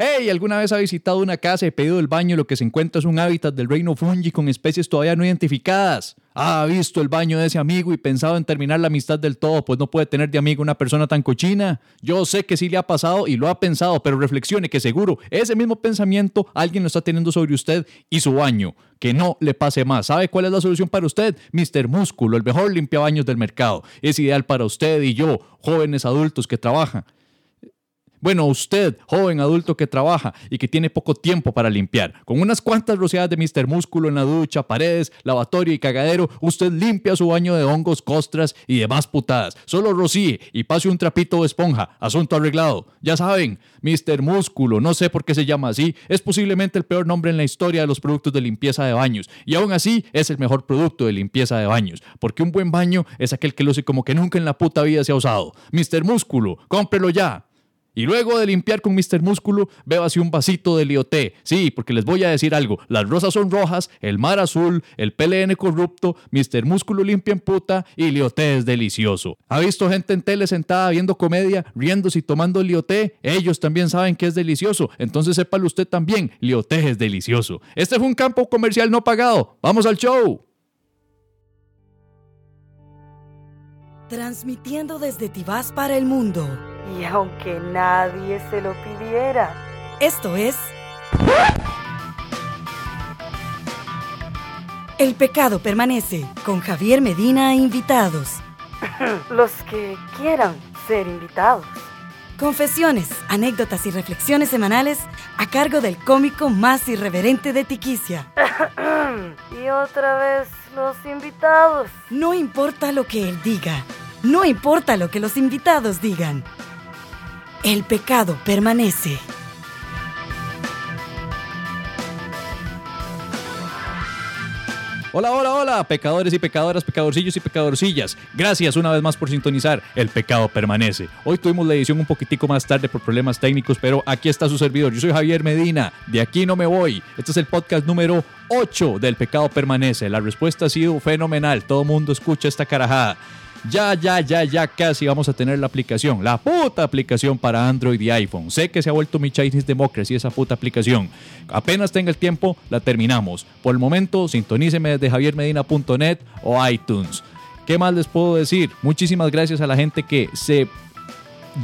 Hey, ¿alguna vez ha visitado una casa y pedido el baño y lo que se encuentra es un hábitat del reino fungi con especies todavía no identificadas? ¿Ha visto el baño de ese amigo y pensado en terminar la amistad del todo, pues no puede tener de amigo una persona tan cochina? Yo sé que sí le ha pasado y lo ha pensado, pero reflexione que seguro ese mismo pensamiento alguien lo está teniendo sobre usted y su baño. Que no le pase más. ¿Sabe cuál es la solución para usted? Mr. Músculo, el mejor limpiabaños del mercado. Es ideal para usted y yo, jóvenes adultos que trabajan bueno, usted, joven adulto que trabaja y que tiene poco tiempo para limpiar, con unas cuantas rociadas de Mr. Músculo en la ducha, paredes, lavatorio y cagadero, usted limpia su baño de hongos, costras y demás putadas. Solo rocíe y pase un trapito de esponja. Asunto arreglado. Ya saben, Mr. Músculo, no sé por qué se llama así, es posiblemente el peor nombre en la historia de los productos de limpieza de baños. Y aún así es el mejor producto de limpieza de baños, porque un buen baño es aquel que luce como que nunca en la puta vida se ha usado. Mr. Músculo, cómprelo ya. Y luego de limpiar con Mr. Músculo, así un vasito de lioté. Sí, porque les voy a decir algo. Las rosas son rojas, el mar azul, el PLN corrupto, Mr. Músculo limpia en puta y lioté es delicioso. ¿Ha visto gente en tele sentada viendo comedia, riéndose y tomando lioté? Ellos también saben que es delicioso. Entonces sépalo usted también, lioté es delicioso. Este fue un campo comercial no pagado. ¡Vamos al show! Transmitiendo desde Tibás para el mundo. Y aunque nadie se lo pidiera. Esto es... El pecado permanece con Javier Medina e invitados. Los que quieran ser invitados. Confesiones, anécdotas y reflexiones semanales a cargo del cómico más irreverente de Tiquicia. y otra vez los invitados. No importa lo que él diga, no importa lo que los invitados digan. El pecado permanece. Hola, hola, hola, pecadores y pecadoras, pecadorcillos y pecadorcillas. Gracias una vez más por sintonizar. El pecado permanece. Hoy tuvimos la edición un poquitico más tarde por problemas técnicos, pero aquí está su servidor. Yo soy Javier Medina. De aquí no me voy. Este es el podcast número 8 del pecado permanece. La respuesta ha sido fenomenal. Todo mundo escucha esta carajada. Ya, ya, ya, ya casi vamos a tener la aplicación, la puta aplicación para Android y iPhone. Sé que se ha vuelto mi Chinese Democracy esa puta aplicación. Apenas tenga el tiempo, la terminamos. Por el momento, sintoníceme desde javiermedina.net o iTunes. ¿Qué más les puedo decir? Muchísimas gracias a la gente que se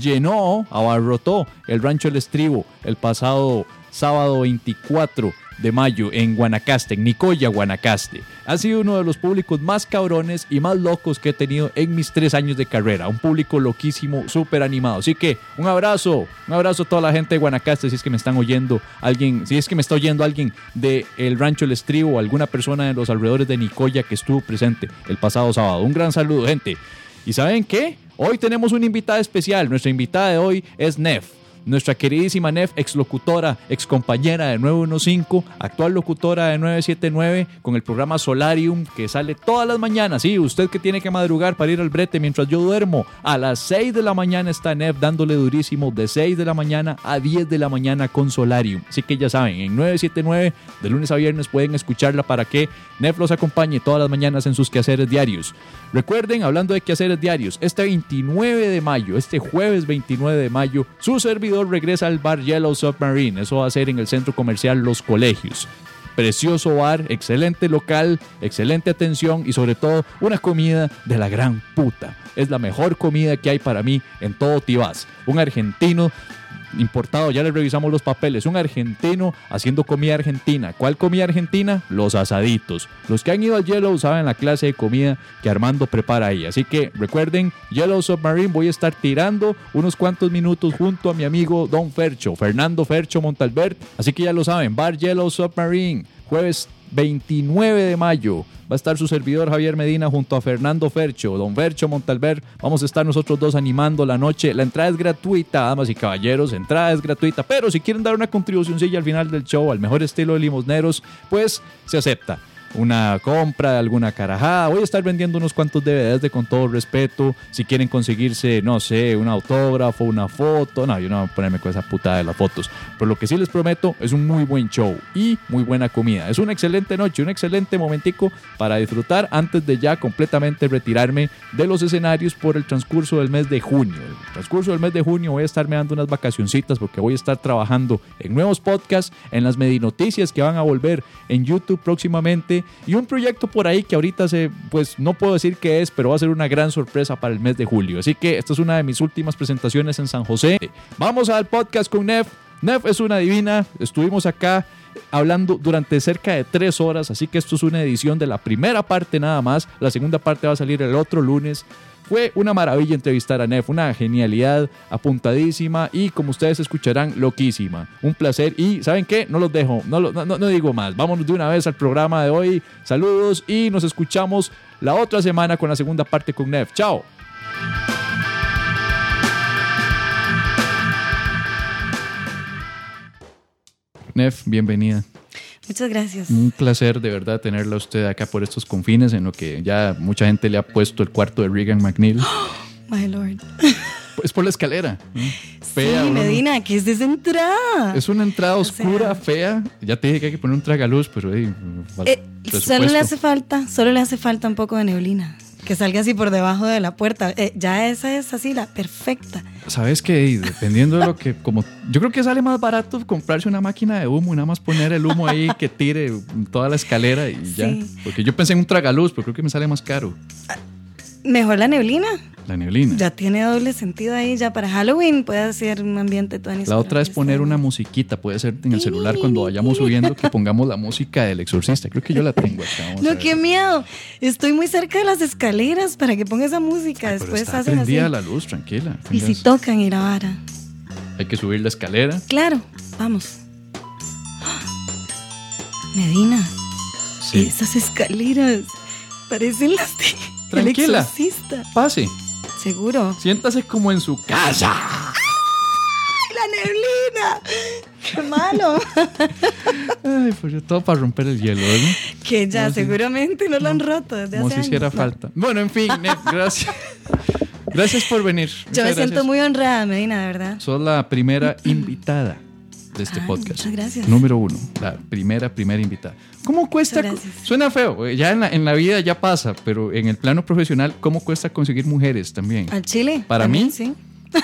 llenó, abarrotó el Rancho El Estribo el pasado sábado 24 de mayo en Guanacaste, en Nicoya, Guanacaste. Ha sido uno de los públicos más cabrones y más locos que he tenido en mis tres años de carrera. Un público loquísimo, súper animado. Así que un abrazo, un abrazo a toda la gente de Guanacaste. Si es que me están oyendo alguien, si es que me está oyendo alguien de El Rancho El Estribo o alguna persona de los alrededores de Nicoya que estuvo presente el pasado sábado. Un gran saludo, gente. ¿Y saben qué? Hoy tenemos una invitada especial. Nuestra invitada de hoy es Nef nuestra queridísima Nef, ex locutora, ex compañera de 915, actual locutora de 979, con el programa Solarium que sale todas las mañanas. Sí, usted que tiene que madrugar para ir al brete mientras yo duermo. A las 6 de la mañana está Nef dándole durísimo de 6 de la mañana a 10 de la mañana con Solarium. Así que ya saben, en 979, de lunes a viernes pueden escucharla para que Nef los acompañe todas las mañanas en sus quehaceres diarios. Recuerden, hablando de quehaceres diarios, este 29 de mayo, este jueves 29 de mayo, su servidor regresa al bar Yellow Submarine. Eso va a ser en el centro comercial Los Colegios. Precioso bar, excelente local, excelente atención y sobre todo una comida de la gran puta. Es la mejor comida que hay para mí en todo Tibás. Un argentino importado, ya le revisamos los papeles, un argentino haciendo comida argentina. ¿Cuál comida argentina? Los asaditos. Los que han ido al Yellow saben la clase de comida que Armando prepara ahí. Así que recuerden, Yellow Submarine voy a estar tirando unos cuantos minutos junto a mi amigo Don Fercho, Fernando Fercho Montalbert. Así que ya lo saben, Bar Yellow Submarine, jueves 29 de mayo va a estar su servidor Javier Medina junto a Fernando Fercho, don Fercho Montalver. Vamos a estar nosotros dos animando la noche. La entrada es gratuita, damas y caballeros, entrada es gratuita, pero si quieren dar una contribución al final del show, al mejor estilo de limosneros, pues se acepta. Una compra, alguna carajada. Voy a estar vendiendo unos cuantos DVDs de con todo respeto. Si quieren conseguirse, no sé, un autógrafo, una foto. No, yo no voy a ponerme con esa putada de las fotos. Pero lo que sí les prometo es un muy buen show y muy buena comida. Es una excelente noche, un excelente momentico para disfrutar antes de ya completamente retirarme de los escenarios por el transcurso del mes de junio. El transcurso del mes de junio voy a estarme dando unas vacacioncitas porque voy a estar trabajando en nuevos podcasts, en las Medinoticias que van a volver en YouTube próximamente y un proyecto por ahí que ahorita se, pues no puedo decir qué es, pero va a ser una gran sorpresa para el mes de julio. Así que esta es una de mis últimas presentaciones en San José. Vamos al podcast con Nef. Nef es una divina, estuvimos acá hablando durante cerca de tres horas, así que esto es una edición de la primera parte nada más. La segunda parte va a salir el otro lunes. Fue una maravilla entrevistar a Nef, una genialidad apuntadísima y como ustedes escucharán, loquísima. Un placer y ¿saben qué? No los dejo, no, lo- digo más. Vámonos de una vez al programa de hoy. Saludos y nos escuchamos la otra semana con la segunda parte con Nef. Chao. Nef, bienvenida. Muchas gracias. Un placer de verdad tenerla usted acá por estos confines en lo que ya mucha gente le ha puesto el cuarto de Regan McNeil. My lord. Es por la escalera. ¿no? Fea, sí. Medina, ¿qué es esa entrada? Es una entrada O sea- oscura, fea. Ya te dije que hay que poner un tragaluz, pero falta Eh, solo le hace falta, solo le hace falta un poco de neblina. Que salga así por debajo de la puerta. Eh, ya esa es así la perfecta. ¿Sabes qué? Dependiendo de lo que, como, yo creo que sale más barato comprarse una máquina de humo y nada más poner el humo ahí que tire toda la escalera y ya. Sí. Porque yo pensé en un tragaluz, pero creo que me sale más caro Mejor la neblina. la neblina. Ya tiene doble sentido ahí. Ya para Halloween puede ser un ambiente todo La otra es poner una musiquita, puede ser en el celular cuando vayamos subiendo que pongamos la música del exorcista. Creo que yo la tengo acá. a No, qué miedo. Estoy muy cerca de las escaleras para que ponga esa música. Ay, Después está hacen así. prendida la luz, tranquila. Y si tocan y la vara. Hay que subir la escalera. Claro, vamos. Medina, Sí. esas escaleras parecen las de El Tranquila. exorcista. Pase. Seguro. Siéntase como en su casa. ¡Ay, la neblina! ¡Qué malo! Ay, pues todo para romper el hielo, ¿no? que ya seguramente no lo han roto desde Como hace si hiciera falta. Bueno, en fin, Nef, gracias. Gracias por venir. Yo me siento gracias. muy honrada, Medina, de verdad. Sos la primera invitada de este Ay, podcast. muchas gracias. Número uno, la primera, primera invitada. ¿Cómo cuesta? Suena feo, eh, ya en la, en la vida ya pasa, pero en el plano profesional, ¿cómo cuesta conseguir mujeres también? ¿Al Chile? Para también, mí, Sí.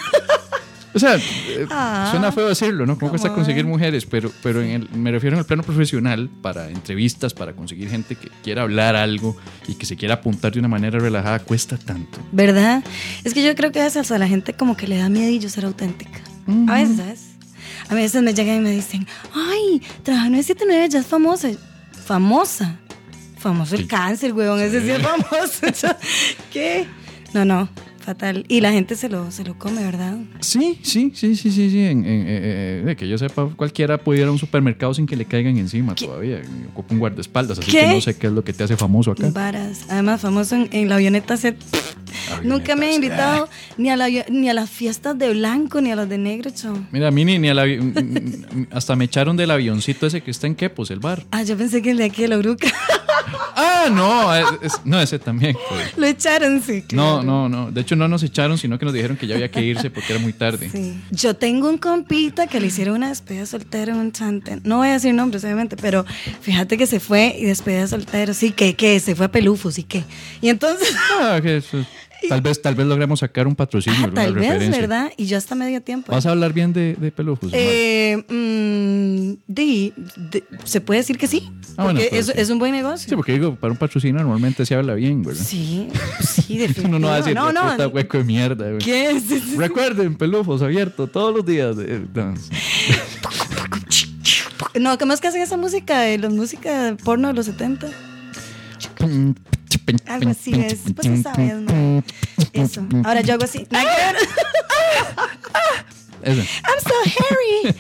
O sea, eh, Ah. suena feo decirlo, ¿no? ¿Cómo cuesta conseguir on. mujeres? Pero, pero en el- me refiero en el plano profesional, para entrevistas, para conseguir gente que quiera hablar algo y que se quiera apuntar de una manera relajada, cuesta tanto. ¿Verdad? Es que yo creo que a veces a la gente como que le da miedillo ser auténtica. A veces, ¿sabes? A veces me llegan y me dicen, ay, trabaja en 979, ya es famosa. ¿Famosa? Famoso el Sí. cáncer, huevón, ese sí es famoso. ¿Qué? No, no, fatal. Y la gente se lo, se lo come, ¿verdad? Sí, sí, sí, sí, sí, sí. en- en- eh, eh, que yo sepa, cualquiera puede ir a un supermercado sin que le caigan encima todavía. Ocupa un guardaespaldas, así ¿Qué? que no sé qué es lo que te hace famoso acá. Varas. Además, famoso en, en la avioneta set. Nunca me ha invitado ni a, la, ni a las fiestas de blanco ni a las de negro, chavo. Mira, a mí ni, ni mm, mm, hasta me echaron del avioncito ese que está en Quepos, el bar. Ah, yo pensé que el de aquí de la Bruca. Ah, no, es- es- no, ese también. pues. Lo echaron, sí. No, claro. no, no. De hecho, no nos echaron, sino que nos dijeron que ya había que irse porque era muy tarde. Sí. Yo tengo un compita que le hicieron una despedida soltero en un chante. No voy a decir nombres, obviamente, pero fíjate que se fue y despedida soltero. Sí, que, que se fue a Pelufos y que. Y entonces. Ah, que eso- tal vez, tal vez logremos sacar un patrocinio, Ah, tal vez, referencia. ¿verdad? Y yo hasta medio tiempo. ¿Vas a hablar bien de, de? Eh, mm, de- se puede decir que sí. Ah, bueno, porque pues es, sí. es un buen Sí, negocio. porque digo, para un patrocinio normalmente se habla bien, ¿verdad? Sí, sí, definitivamente. Uno no va a decir, no, no, puta hueco de mierda, güey. ¿Qué es? Sí, sí, sí. Recuerden, Pelufos abierto todos los días. de- no. No, ¿cómo es que hacen esa música de la música porno de los 70? Algo así es. Pues tú sabes, ¿no? Eso. Ahora yo hago así. Ese. I'm so hairy.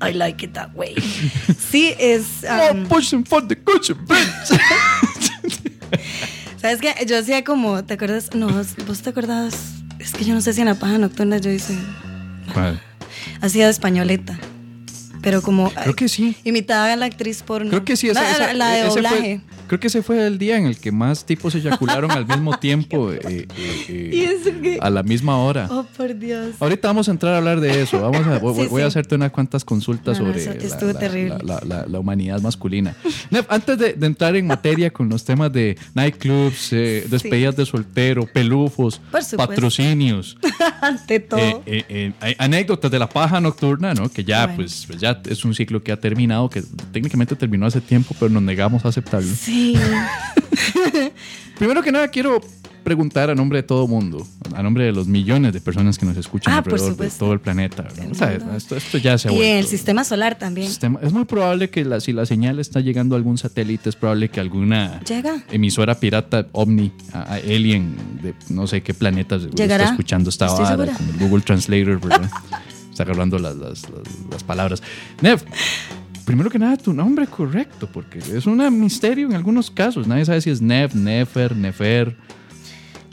I like it that way. Sí, es. um, More pushing for the cushion, bitch. ¿Sabes qué? Yo hacía como. ¿Te acuerdas? No, vos te acordabas. Es que yo no sé si en la paja nocturna yo hice. ¿Cuál? Hacía de españoleta. Pero como Creo que sí. imitaba a la actriz porno. Creo que sí, esa- esa- la, la de ese fue- doblaje. Creo que ese fue el día en el que más tipos eyacularon al mismo tiempo eh, eh, eh, ¿Y eso qué? a la misma hora. Oh, por Dios. Ahorita vamos a entrar a hablar de eso. Vamos a, voy, Sí, voy a hacerte unas cuantas consultas No, sobre la- humanidad masculina. Nef, antes de, de entrar en materia con los temas de nightclubs, eh, despedidas de soltero, pelufos, patrocinios, Ante todo. anécdotas de la paja nocturna, ¿no? Que ya, Bueno. pues, pues ya es un ciclo que ha terminado, que técnicamente terminó hace tiempo, pero nos negamos a aceptarlo. Sí. Primero que nada, quiero preguntar a nombre de todo mundo, a nombre de los millones de personas que nos escuchan Ah, por alrededor de todo el planeta. ¿no? El O sea, mundo. esto, esto ya se ha y el sistema solar también. sistema- Es muy probable que la- si la señal está llegando a algún satélite, es probable que alguna Llega. emisora pirata ovni, a, a alien de no sé qué planetas está escuchando esta vara con el Google Translator, ¿verdad? está agarrando las, las- las- las palabras. Nev, primero que nada, tu nombre correcto, porque es un misterio en algunos casos. Nadie sabe si es Nev, Nefer, Nefer,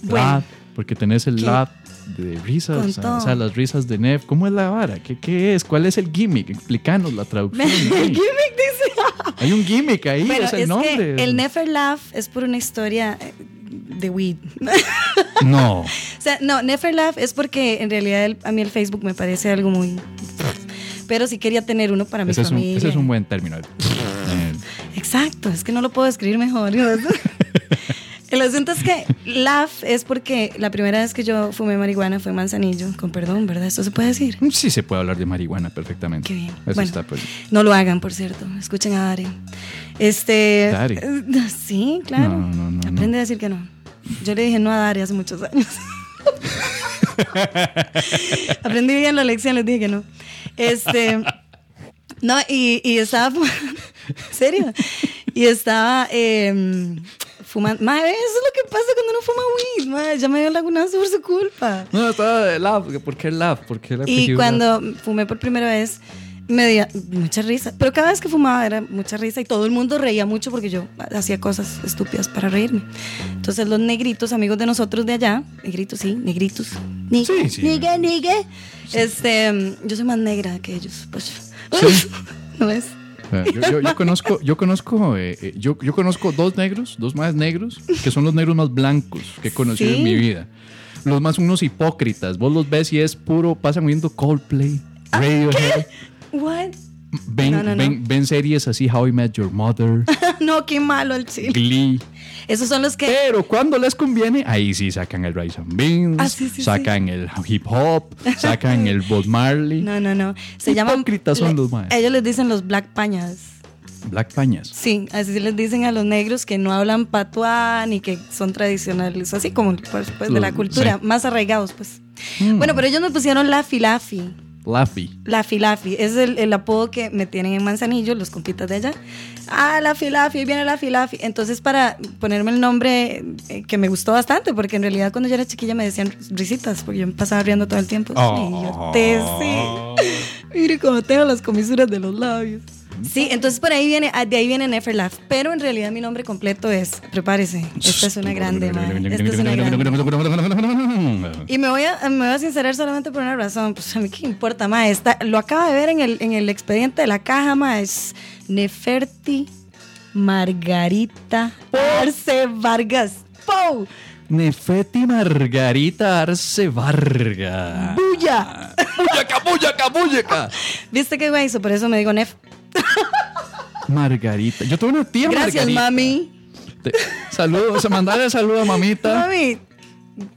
Bueno. Porque tenés el lab de risas, o sea, las risas de Nev. ¿Cómo es la vara? ¿Qué, qué es? ¿Cuál es el gimmick? Explícanos la traducción. el gimmick dice. Hay un gimmick ahí, Bueno, es el es nombre. que el Never Laugh es por una historia eh, de weed. No. O sea, no, Never Laugh es porque en realidad el- a mí el Facebook me parece algo muy... Pero sí quería tener uno para mi Ese es, un, familia. ese es un buen término. Exacto, es que no lo puedo escribir mejor. El asunto es que laugh es porque la primera vez que yo fumé marihuana fue en Manzanillo, con perdón, ¿verdad? Esto se puede decir. sí se puede hablar de marihuana perfectamente. Qué bien. Eso Bueno. está pues. No lo hagan, por cierto. Escuchen a Dari. Este. Dari. Sí, claro. No, no, no, Aprende a decir que no. Yo le dije no a Dari hace muchos años. Aprendí bien la lección, les dije que no. Este. No, y, y estaba. ¿En serio? Y estaba eh, fumando. Madre, eso es lo que pasa cuando uno fuma weed. Madre, ya me dio lagunazo por su culpa. No, estaba de lab. ¿Por qué lab? ¿Por qué el Y cuando fumé por primera vez, me dio mucha risa. Pero cada vez que fumaba era mucha risa y todo el mundo reía mucho porque yo hacía cosas estúpidas para reírme. Entonces los negritos, amigos de nosotros de allá, negritos, sí, negritos. Niga, Sí, sí. niga, niga. Este, yo soy más negra que ellos. Pues. Sí. ¿No es? Eh, Yo, yo- yo conozco, yo conozco, eh, eh, yo, yo conozco dos negros, dos más negros, que son los negros más blancos que he conocido Sí. en mi vida. Los más unos hipócritas. Vos los ves y es puro, pasan oyendo Coldplay, Radiohead. What? Ven, No, no, no. ven, series así, How I Met Your Mother, no, qué malo el chile. Glee. Esos son los que. Pero cuando les conviene, ahí sí sacan el Rice and Beans, Ah, sí, sí, sacan el hip hop, sacan el Bob Marley. No, no, no. Se llaman. Hipócritas son le- los maes. Ellos les dicen los black pañas. Black Pañas. Sí, así les dicen a los negros que no hablan patuá ni que son tradicionales, así como pues, pues, de la cultura, más arraigados, pues. Mm. Bueno, pero ellos me pusieron Laffy Laffy. Laffy. Laffy Laffy. Es el, el apodo que me tienen en Manzanillo, los compitas de allá. Ah, Laffy Laffy, ahí viene Laffy Laffy. Entonces, para ponerme el nombre eh, que me gustó bastante, porque en realidad cuando yo era chiquilla me decían risitas, porque yo me pasaba riendo todo el tiempo. Oh. Sí, yo te sí. Mire cómo tengo las comisuras de los labios. Sí, entonces por ahí viene, ah, de ahí viene Nefer Laugh. Pero en realidad mi nombre completo es, prepárese, esta es una grande, madre. Esta es una grande. Y me voy, a, me voy a sincerar solamente por una razón. Pues a mí qué importa, ma. Lo acaba de ver en el, en el expediente de la caja, ma. Es Neferti Margarita Arce Vargas. ¡Pou! Nefeti Margarita Arce Varga. ¡Bulla! ¡Buyaca, buyaca, buyaca! ¿Viste qué güey hizo? Por eso me digo Nef. Margarita. Yo tuve una tía Gracias, Margarita. mami. Te- Saludos, se mandarle saludo a mamita. Mami.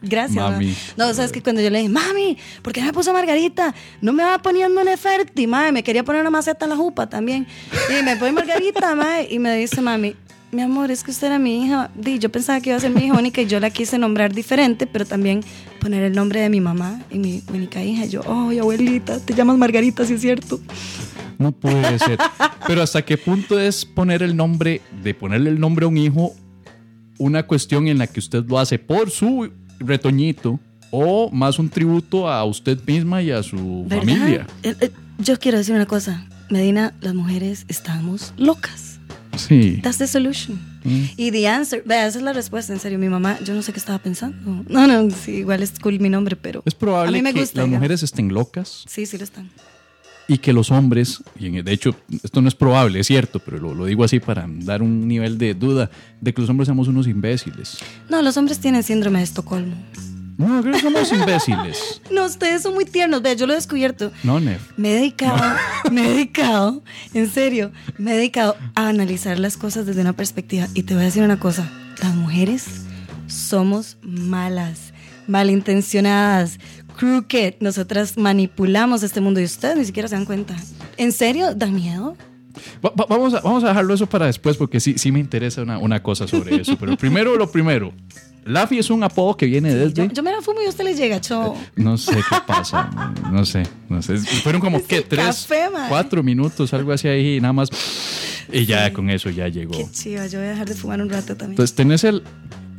Gracias. Mami. No, sabes que cuando yo le dije, mami, ¿por qué me puso Margarita? No me va poniendo Neferti, mami. Me quería poner una maceta en la jupa también. Y me pone Margarita, mami. Y me dice, mami, mi amor, es que usted era mi hija. Di, yo pensaba que iba a ser mi hija única y yo la quise nombrar diferente, pero también poner el nombre de mi mamá y mi única hija. Yo, oh, abuelita, te llamas Margarita, sí es cierto. No puede ser. Pero hasta qué punto es poner el nombre, de ponerle el nombre a un hijo, una cuestión en la que usted lo hace por su retoñito o más un tributo a usted misma y a su ¿Verdad? familia. Eh, eh, Yo quiero decir una cosa. Medina, las mujeres estamos locas. Sí. That's the solution. Mm. Y the answer, vea, esa es la respuesta, en serio. Mi mamá, yo no sé qué estaba pensando. No, no, sí, igual es cool mi nombre, pero. Es probable a mí me que gusta. las digamos. mujeres estén locas. Sí, sí lo están. Y que los hombres, y de hecho esto no es probable, es cierto, pero lo, lo digo así para dar un nivel de duda, de que los hombres somos unos imbéciles. No, los hombres tienen síndrome de Estocolmo. No, creo que somos imbéciles. No, ustedes son muy tiernos. Vea, yo lo he descubierto. No, Nef. Me he dedicado, me he dedicado, en serio, me he dedicado a analizar las cosas desde una perspectiva. Y te voy a decir una cosa, las mujeres somos malas, malintencionadas, crooked. Nosotras manipulamos este mundo y ustedes ni siquiera se dan cuenta. ¿En serio? ¿Da miedo? Va- va- vamos, a, vamos a dejarlo eso para después porque sí, sí me interesa una, una cosa sobre eso. Pero primero lo primero. Laffy es un apodo que viene Yo, desde... yo me la fumo y a usted le llega, cho. No sé qué pasa, no sé, no sé. Fueron como, ¿qué? Tres, café, cuatro minutos, algo así ahí, y nada más. Y ya con eso ya llegó. Qué chiva, yo voy a dejar de fumar un rato también. Entonces, ¿tenés el,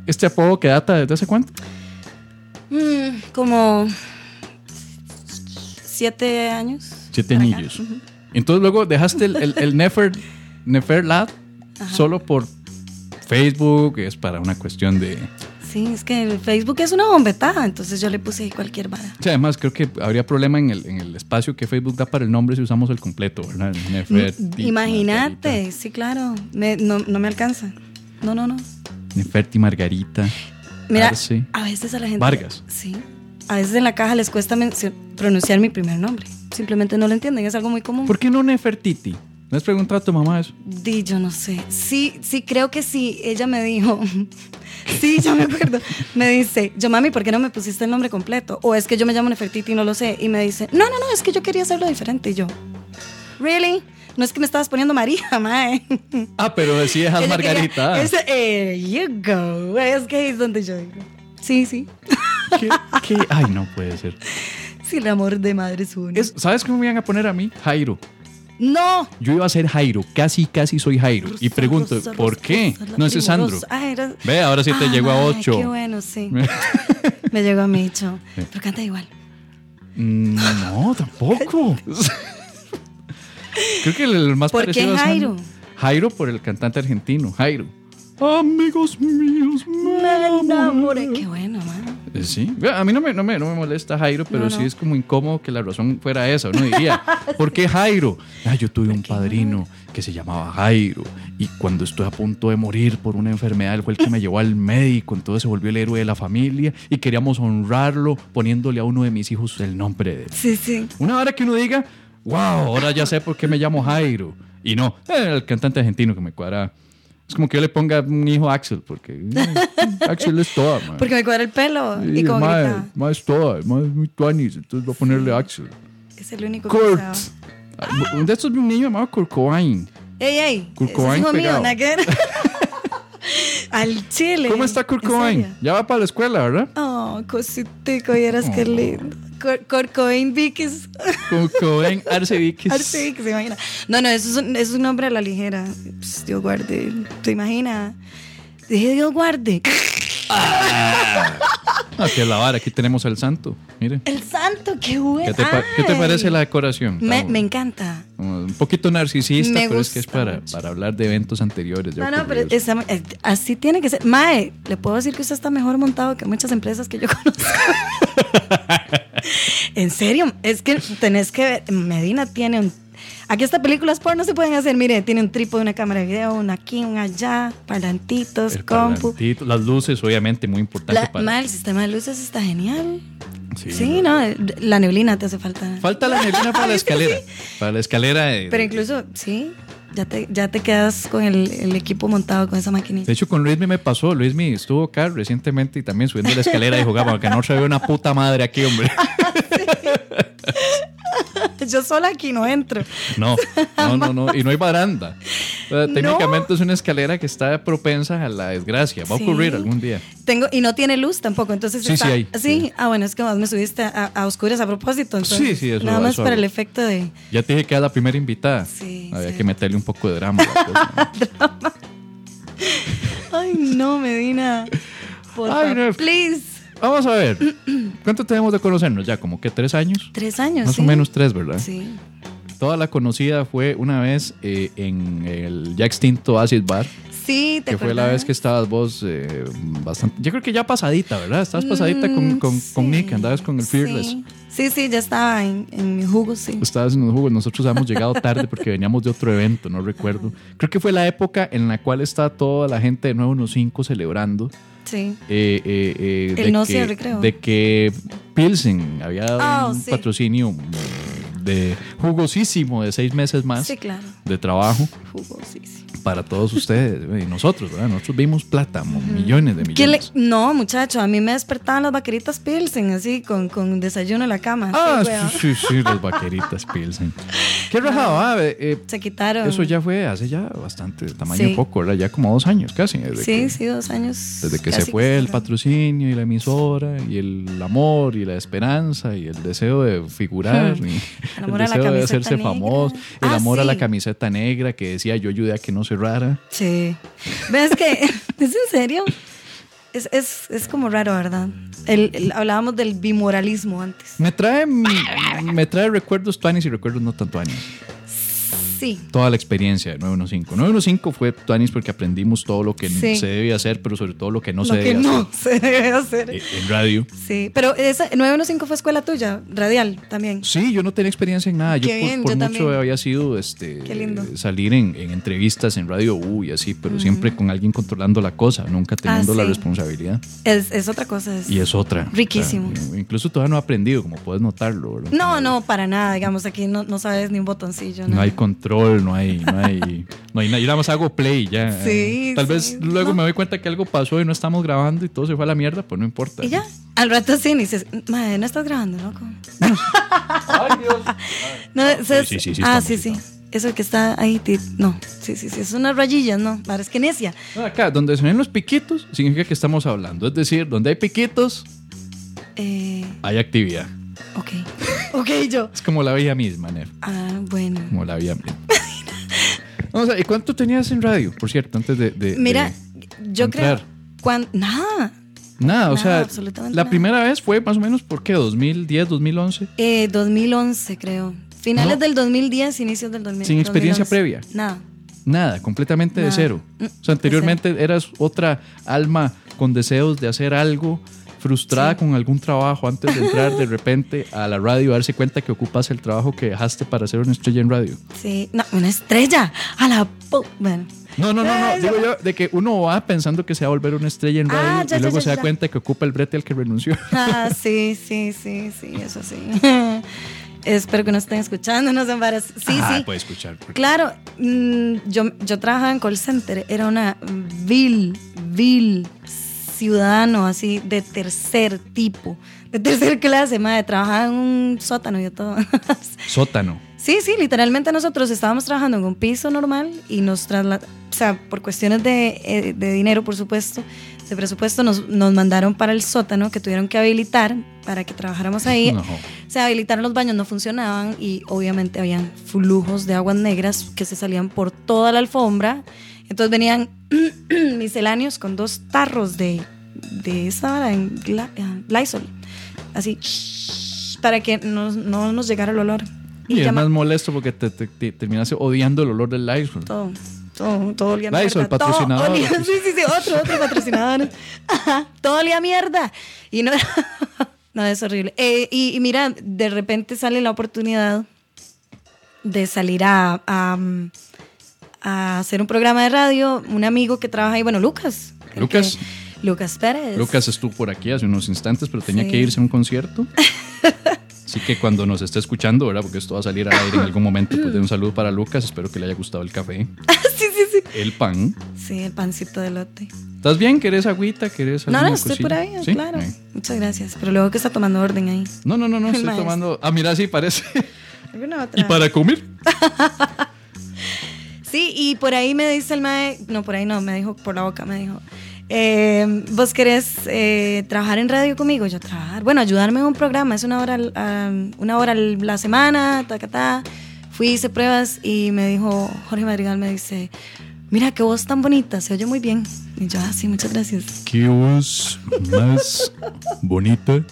este apodo que data desde hace cuánto? Mm, como siete años. Siete anillos. Entonces luego dejaste el, el, el Nefer, Nefer Lab solo por Facebook, es para una cuestión de... Sí, es que el Facebook es una bombetada, entonces yo le puse cualquier vara. Sea, además creo que habría problema en el, en el espacio que Facebook da para el nombre si usamos el completo, ¿verdad? Neferti, Imagínate, sí, claro. Me- no, no me alcanza. No, no, no. Neferti Margarita. Mira, Arce. a veces a la gente. Vargas. Sí. A veces en la caja les cuesta pronunciar mi primer nombre. Simplemente no lo entienden, es algo muy común. ¿Por qué no Nefertiti? ¿No has preguntado a tu mamá eso? Di, yo no sé. Sí, sí, creo que sí. Ella me dijo. sí, yo me acuerdo. Me dice, yo mami, ¿por qué no me pusiste el nombre completo? O es que yo me llamo Nefertiti y no lo sé. Y me dice, no, no, no, es que yo quería hacerlo diferente. Y yo, ¿really? No es que me estabas poniendo María, mae. Ah, pero sí Ella quería- Margarita. ese, eh, you go. Es que es donde yo digo. Sí, sí. ¿Qué, qué? Ay, no puede ser. Sí, el amor de madre es uno. Es- ¿Sabes cómo me iban a poner a mí? Jairo. No. Yo iba a ser Jairo, casi, casi soy Jairo. Y pregunto, Rosa, ¿por Rosa, qué? No, ese es Sandro. Ah, era- Ve, ahora sí te Ah, llegó a ay, 8. Qué bueno, sí. Me llegó a mí, cho. Pero canta igual. Mm, No, tampoco. Creo que el, más ¿Por qué parecido es Jairo? Jairo por el cantante argentino, Jairo. Amigos míos, Me enamoré. Qué bueno. Eh, Sí, a mí no me, no me, no me molesta Jairo, pero No, sí es como incómodo que la razón fuera esa. Uno diría, ¿por qué Jairo? Ah, yo tuve un padrino que se llamaba Jairo y cuando estoy a punto de morir por una enfermedad, él fue el que me llevó al médico, entonces se volvió el héroe de la familia y queríamos honrarlo poniéndole a uno de mis hijos el nombre de él. Sí, sí. Una hora que uno diga, wow, ahora ya sé por qué me llamo Jairo. Y no, eh, el cantante argentino que me cuadra. Es como que yo le ponga un hijo a Axel, porque eh, Axel es toda, man. Porque me cuadra el pelo y como grita. mae es toda, mae es muy tuanis, entonces voy a ponerle Axel. Es el único que Kurt. sabe. Ah, Un de estos vi un niño llamado Kurt Cobain. Ey, ey. Kurt ese es Cobain hijo mío, Al chile. ¿Cómo está Kurt ¿En Cobain? Ya va para la escuela, ¿verdad? Oh, cositico, y eras qué Oh. lindo. Kurt, Cobain Vikis. Kurt Cobain, Arce Vikis. Arce Vikis, se imagina. No, no, eso es un, eso es un nombre a la ligera. Pues, Dios guarde. ¿Te imaginas? Dije Dios guarde. Ah, que la vara, aquí tenemos al santo. Mire. El santo, qué bueno. ¿Qué te, qué parece la decoración? Me, encanta. un poquito narcisista, Me pero es que es para, para hablar de eventos anteriores. No, no, pero esa- eh, así tiene que ser. Mae, le puedo decir que usted está mejor montado que muchas empresas que yo conozco. en serio, es que tenés que ver. Medina tiene un. Aquí estas películas porno se pueden hacer. Mire, tiene un trípode, una cámara de video, una aquí, una allá, parlantitos, El compu. parlantito, las luces, obviamente, muy importante La, para. el sistema de luces está genial. Sí, Sí, no, la neblina te hace falta. Falta la neblina para la escalera. Para la escalera. de- Pero incluso, sí, ya te, ya te quedas con el, el equipo montado con esa maquinita. De hecho, con Luismi me pasó. Luismi estuvo acá recientemente y también subiendo la escalera y jugaba, que no se ve una puta madre aquí, hombre. Yo sola aquí no entro. No, no, no, no. Y no hay baranda. No. técnicamente es una escalera que está propensa a la desgracia. Va a ocurrir algún día. Tengo, y no tiene luz tampoco, entonces Sí, está- sí hay, sí. Ah, bueno, es que más me subiste a, a oscuras a propósito. Entonces, Sí, sí, eso- Nada más eso para el efecto de. Ya te dije que era la primera invitada. Sí, Había que meterle un poco de drama a la cosa. ¿no? Ay, no, Medina. Por favor, no. please. Vamos a ver. ¿Cuánto tenemos de conocernos? Ya, como que tres años. Tres años. Más sí. o menos tres, ¿verdad? Sí. Toda la conocida fue una vez eh, en el ya extinto Acid Bar. Sí, te Que fue la acordás? vez que estabas vos eh, bastante. Yo creo que ya pasadita, ¿verdad? Estabas pasadita con, con, Mm, con sí, Nick, andabas con el Fearless. Sí, sí, sí, ya estaba en, en mi jugo, sí. Estabas en los jugos. Nosotros habíamos llegado tarde porque veníamos de otro evento, no recuerdo. Creo que fue la época en la cual estaba toda la gente de nuevo unos cinco celebrando. Sí. eh, eh, eh, El de no que. De que Pilsen había dado Ah, un sí. patrocinio de jugosísimo de seis meses más Sí, claro. de trabajo para todos ustedes y nosotros, ¿verdad? Nosotros vimos plata, millones de ¿Qué le- millones. No, muchacho, a mí me despertaban las vaqueritas Pilsen, así, con, con desayuno en la cama. Ah, Sí, sí, sí, las vaqueritas Pilsen. Qué rajado, ah, eh, Se quitaron. Eso ya fue hace ya bastante tamaño Sí. poco, ¿verdad? Ya como dos años casi. Desde Sí, que, sí, dos años. Desde que se fue el patrocinio y la emisora y el amor y la esperanza y el deseo de figurar y El la deseo de hacerse negra. famoso, el Ah, amor a la camiseta negra que decía yo ayudé a que no cerrara. Sí. ¿Ves que es en serio? Es, es, es como raro, ¿verdad? El, el- hablábamos del bimoralismo antes. Me trae, me trae recuerdos tuanis y recuerdos no tan tuanis. Sí. Toda la experiencia de 915. 915 fue tuanis porque aprendimos todo lo que Sí. se debía hacer, pero sobre todo lo que no lo se que debía no hacer se debe hacer. eh, en radio. Sí, pero esa 915 fue escuela tuya, radial también. Sí, yo no tenía experiencia en nada. Yo Qué por, bien, por yo mucho también. había sido este, salir en, en entrevistas en Radio U y así, pero siempre con alguien controlando la cosa, nunca teniendo la Ah, sí. responsabilidad. Es, es otra cosa. es- Y es otra. Riquísimo. O sea, incluso todavía no he aprendido, como puedes notarlo. ¿verdad? No, no, para nada. Digamos, aquí no, no sabes ni un botoncillo. No hay control, no hay, no hay, no hay nada. Yo nada más hago play ya. Sí, Tal sí. vez luego No. me doy cuenta que algo pasó y no estamos grabando y todo se fue a la mierda, pues no importa. Y ya, al rato sí, ni dices, madre, no estás grabando, loco. Ay, Dios. No, es- sí, sí, sí, ah, sí, sí. Eso que está ahí, no, sí, sí, sí, es unas rayillas, ¿no? Para es que necia. No, Acá, donde se ven los piquitos, significa que estamos hablando. Es decir, donde hay piquitos, Eh, hay actividad. ok, ok, yo. Es como la vida misma, Nef. Ah, bueno. Como la vida misma. Vamos a ver, ¿y cuánto tenías en radio, por cierto, antes de. de- Mira, de- yo entrar? creo, cuan, nada, Nada, o nada, sea, la nada. primera vez fue más o menos, ¿por qué? ¿2010, 2011? eh, 2011 creo. Finales No. del 2010, inicios del 2000. Sin experiencia 2011. previa. Nada. Nada, completamente de cero. Mm, O sea, anteriormente eras otra alma con deseos de hacer algo, frustrada con algún trabajo antes de entrar de repente a la radio, darse cuenta que ocupas el trabajo que dejaste para ser una estrella en radio. Sí, no, una estrella. A la Bueno, No, no, no, no. Eso. Digo yo de que uno va pensando que se va a volver una estrella en radio Ah, ya, y luego ya, ya, se da cuenta que ocupa el brete al que renunció. Ah, sí, sí, sí, sí, eso sí. Espero que no estén escuchando, no sean varas. Sí, ah, sí. puede escuchar. porque- Claro, mm, yo, yo trabajaba en call center, era una vil, vil ciudadano así de tercer tipo, de tercer clase, madre, trabajaba en un sótano y todo. Sótano. Sí, sí, literalmente nosotros estábamos trabajando en un piso normal y nos trasladamos, o sea, por cuestiones de, eh, de dinero, por supuesto, de presupuesto, nos, nos mandaron para el sótano que tuvieron que habilitar para que trabajáramos ahí. No. Se habilitaron los baños, no funcionaban y obviamente habían flujos de aguas negras que se salían por toda la alfombra. Entonces venían misceláneos con dos tarros de, de esa en eh, Lysol, así, para que no, no nos llegara el olor. Y, es más molesto porque te, te- te terminaste odiando el olor del Lysol. todo, todo, todo olía a Lysol, mierda. Todo patrocinador. olía- sí, sí, sí, otro, otro patrocinador. Ajá, todo olía mierda. Y no, no, es horrible. Eh, y, y mira, de repente sale la oportunidad de salir a, a, a hacer un programa de radio. Un amigo que trabaja ahí, bueno, Lucas. Lucas. que- Lucas Pérez. Lucas estuvo por aquí hace unos instantes, pero tenía Sí. que irse a un concierto. Así que cuando nos esté escuchando, ¿verdad? Porque esto va a salir al aire en algún momento, pues de un saludo para Lucas. Espero que le haya gustado el café, sí, sí, sí. el pan. Sí, el pancito de lote. ¿Estás bien? ¿Querés agüita? ¿Querés No, no, estoy cosilla? por ahí, ¿Sí? claro. Muchas gracias. Pero luego que está tomando orden ahí. No, no, no, no, estoy Maestro. tomando. Ah, mira, sí, parece. ¿Alguna otra? ¿Y para comer? Sí, y por ahí me dice el mae, no, por ahí no, me dijo por la boca, me dijo, eh, ¿vos querés eh, trabajar en radio conmigo? Yo, trabajar, bueno, ayudarme en un programa, es una hora, a- una hora la semana, ta, ta, ta. Fui, hice pruebas y me dijo, Jorge Madrigal me dice, mira qué voz tan bonita, se oye muy bien. Y yo, ah, sí, muchas gracias. ¿Qué voz más bonita?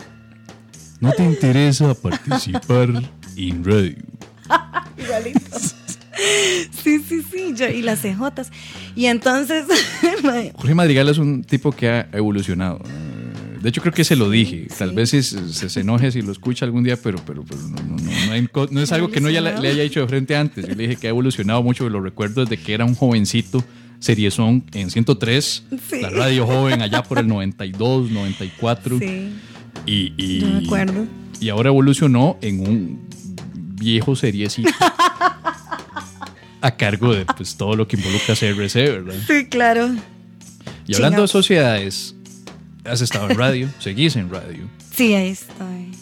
¿No te interesa participar en radio? Igualito. Sí, sí, sí. yo- y las cejotas. Y entonces, Jorge Madrigal es un tipo que ha evolucionado. De hecho, creo que se lo dije. Tal Sí. vez es- se, se enoje si lo escucha algún día, pero, pero, pero no, no- no- no hay co- no es algo que no ya le, le haya dicho de frente antes. Yo le dije que ha evolucionado mucho, lo recuerdo desde que era un jovencito, seriezón en 103, Sí. la radio joven allá por el 92, 94. sí, Y, y, yo me acuerdo. y ahora evolucionó en un viejo seriecito. a cargo de pues, todo lo que involucra CRC, ¿verdad? Sí, claro. Y hablando de sociedades, has estado en radio, seguís en radio. Sí, ahí estoy.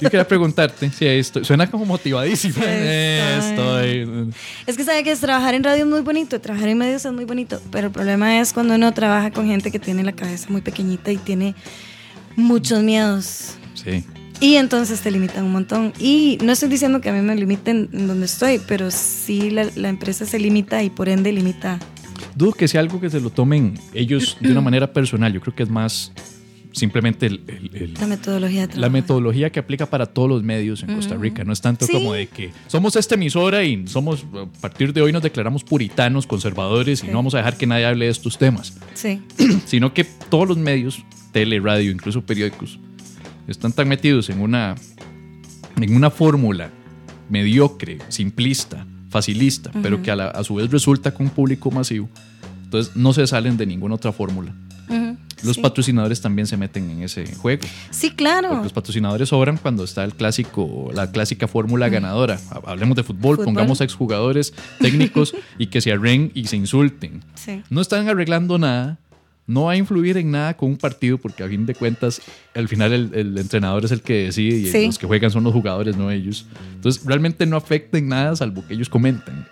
Yo quería preguntarte si esto suena como motivadísima. Sí, Eh, estoy. estoy. Es que sabe que trabajar en radio es muy bonito, trabajar en medios es muy bonito, pero el problema es cuando uno trabaja con gente que tiene la cabeza muy pequeñita y tiene muchos miedos. Sí. Y entonces te limitan un montón. Y no estoy diciendo que a mí me limiten en donde estoy, pero sí la, la empresa se limita y por ende limita. Dudo que sea algo que se lo tomen ellos de una manera personal. Yo creo que es más simplemente el- el- el, La metodología la metodología que aplica para todos los medios en Costa Rica. No es tanto Sí. como de que somos esta emisora y somos, a partir de hoy nos declaramos puritanos, conservadores y Sí. no vamos a dejar que nadie hable de estos temas. Sí. Sino que todos los medios, tele, radio, incluso periódicos, están tan metidos en una, en una fórmula mediocre, simplista, facilista, pero que a, la- a su vez resulta con un público masivo. Entonces no se salen de ninguna otra fórmula. Ujú, Los sí. patrocinadores también se meten en ese juego. Sí, claro. Porque los patrocinadores sobran cuando está el clásico, la clásica fórmula ganadora. Ha- Hablemos de fútbol, Fútbol. pongamos a exjugadores técnicos y que se arreglen y se insulten. Sí. No están arreglando nada, no va a influir en nada con un partido porque a fin de cuentas al final el, el entrenador es el que decide y Sí. los que juegan son los jugadores, no ellos. Entonces realmente no afecta en nada salvo que ellos comentan.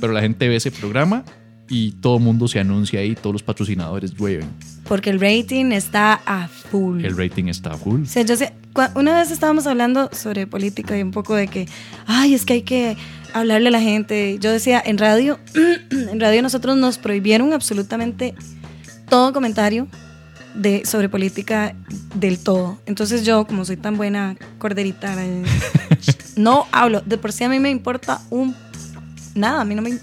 Pero la gente ve ese programa y todo el mundo se anuncia ahí, todos los patrocinadores llueven. Porque el rating está a full. El rating está full. O sea, yo sé, una vez estábamos hablando sobre política y un poco de que, ay, es que hay que hablarle a la gente. Yo decía, en radio, en radio nosotros nos prohibieron absolutamente todo comentario de, sobre política del todo. Entonces yo, como soy tan buena corderita, eh, no hablo. De por sí a mí me importa un... Nada, a mí no me,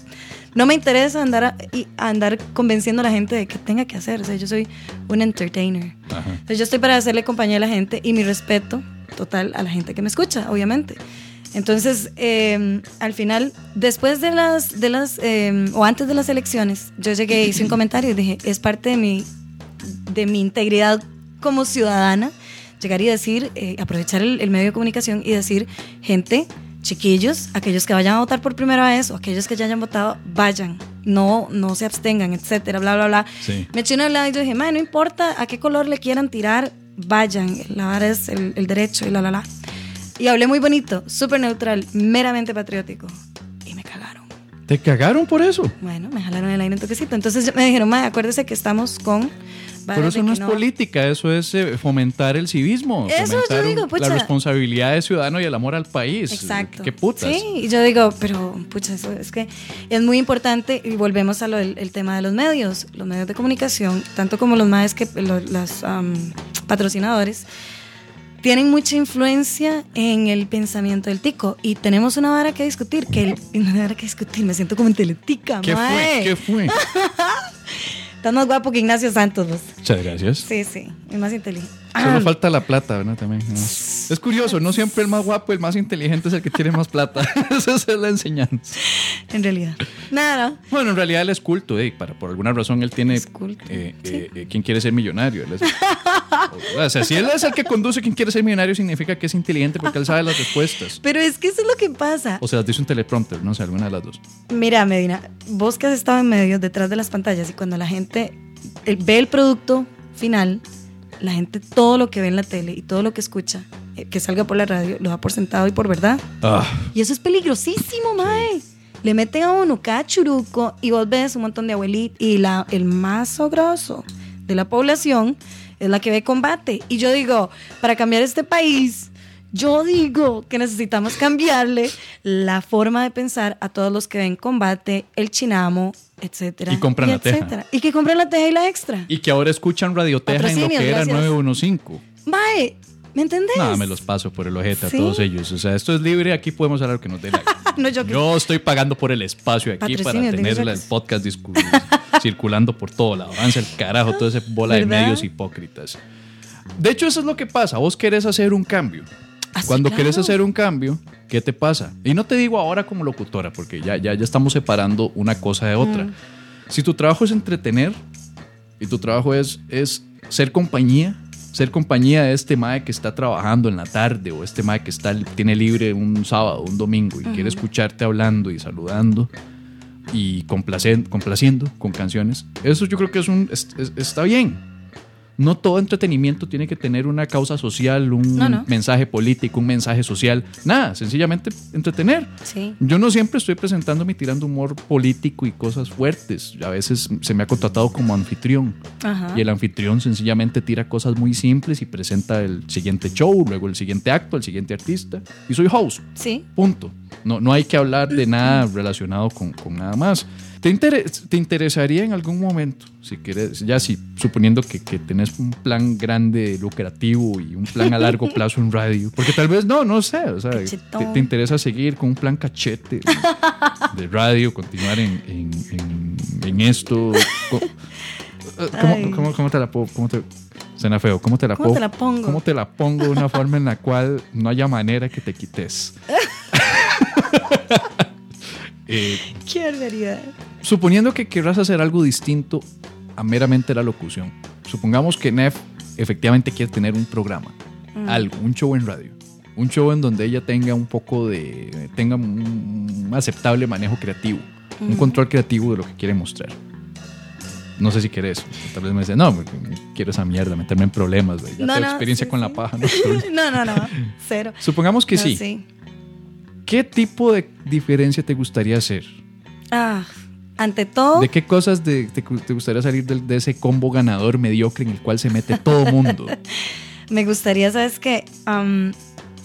no me interesa andar, a- y andar convenciendo a la gente de que tenga que hacer. O sea, yo soy un entertainer. Ajá. Entonces yo estoy para hacerle compañía a la gente y mi respeto total a la gente que me escucha, obviamente. Entonces, eh, al final, después de las, de las eh, o antes de las elecciones, yo llegué, hice un comentario y dije, es parte de mi, de mi integridad como ciudadana, llegar y decir, eh, aprovechar el, el medio de comunicación y decir, gente, chiquillos, aquellos que vayan a votar por primera vez o aquellos que ya hayan votado, vayan, no, no se abstengan, etcétera, bla, bla, bla. Sí. Me eché una hablada y yo dije, "Mae, no importa a qué color le quieran tirar, vayan, la vara es el, el derecho y la, la, la. Y hablé muy bonito, súper neutral, meramente patriótico. Y me cagaron. ¿Te cagaron por eso? Bueno, me jalaron el aire un toquecito. Entonces me dijeron, Mae, acuérdese que estamos con... Pero eso no es política, eso es eh, fomentar el civismo. Eso yo digo, pucha. la responsabilidad de ciudadano y el amor al país. Exacto. ¿Qué putas? Sí, y yo digo, pero pucha, eso es que es muy importante y volvemos a lo del el tema de los medios, los medios de comunicación, tanto como los más que los am, patrocinadores tienen mucha influencia en el pensamiento del tico y tenemos una vara que discutir, que el, una vara que discutir, me siento como en teletica, ¿Qué mae. fue? ¿Qué fue? Estás más guapo que Ignacio Santos, vos. Muchas gracias. Sí, sí, y más inteligente. Solo falta la plata, ¿verdad? También. ¿no? Es curioso, no siempre el más guapo, el más inteligente es el que tiene más plata. Esa es la enseñanza. En realidad. Nada, ¿no? Bueno, en realidad él es culto, eh, para, por alguna razón él tiene... Es culto, eh, eh, eh, ¿Quién quiere ser millonario? Él es- o sea, si él es el que conduce quién quiere ser millonario, significa que es inteligente porque él sabe las respuestas. Pero es que eso es lo que pasa. O sea, dice un teleprompter, no sé, alguna de las dos. Mira, Medina, vos que has estado en medio, detrás de las pantallas, y cuando la gente ve el producto final, la gente todo lo que ve en la tele y todo lo que escucha, eh, que salga por la radio, lo da por sentado y por verdad. Ah, Y eso es peligrosísimo, mae. Le meten a uno cada churuco y vos ves un montón de abuelitos y la, el más grosso de la población es la que ve combate. Y yo digo, para cambiar este país, yo digo que necesitamos cambiarle la forma de pensar a todos los que ven combate, el chinamo, etcétera. Y compran la teja. etcétera. Y que compren la teja y la extra. y que ahora escuchan Radioteja en lo que era gracias. 915. Mae, ¿me entendés? Nada, me los paso por el ojete Sí. a todos ellos. O sea, esto es libre, aquí podemos hablar que nos dé la no, yo, Yo estoy pagando por el espacio aquí para tener el podcast circulando por todo lado. Avanza el carajo, toda esa bola de medios hipócritas. De hecho, eso es lo que pasa. Vos querés hacer un cambio. Cuando claro. querés hacer un cambio, ¿qué te pasa? Y no te digo ahora como locutora, porque ya, ya, ya estamos separando una cosa de otra. Si tu trabajo es entretener y tu trabajo es, es ser compañía, ser compañía de este mae que está trabajando en la tarde o este mae que está, tiene libre un sábado, un domingo y quiere escucharte hablando y saludando y complacen- complaciendo con canciones, eso yo creo que es un, es- es- está bien. No todo entretenimiento tiene que tener una causa social, un No, no. mensaje político, un mensaje social. Nada, sencillamente entretener. Sí. Yo no siempre estoy presentándome y tirando humor político y cosas fuertes. A veces se me ha contratado como anfitrión. Ajá. Y el anfitrión sencillamente tira cosas muy simples y presenta el siguiente show, luego el siguiente acto, el siguiente artista. Y soy host. Sí. Punto. No, no hay que hablar de nada relacionado con, con nada más. ¿Te, inter- ¿Te interesaría en algún momento, si quieres, ya si suponiendo que, que tenés un plan grande, lucrativo y un plan a largo plazo en radio? Porque tal vez no, no sé, o sea, te, interesa seguir con un plan cachete de, de radio, continuar en, en, en- en esto. Co- ¿Cómo, cómo- cómo te la puedo? cómo te- Suena feo. ¿Cómo te la ¿Cómo puedo- te la pongo? ¿Cómo te la pongo de una forma en la cual no haya manera que te quites? Eh, Qué barbaridad. Suponiendo que querrás hacer algo distinto a meramente la locución. Supongamos que Nef efectivamente quiere tener un programa, algo, un show en radio. Un show en donde ella tenga un poco de. tenga un, aceptable manejo creativo, un control creativo de lo que quiere mostrar. No sé si querés. Tal vez me dice, no, quiero esa mierda, meterme en problemas, güey. Ya No, tengo no, experiencia sí, con la sí. paja. nocturna. No, no, no. Cero. Supongamos que No, sí. ¿Qué tipo de diferencia te gustaría hacer? Ah, ante todo, ¿De qué cosas de- te, te gustaría salir de, ese combo ganador mediocre en el cual se mete todo mundo? me gustaría, ¿sabes qué?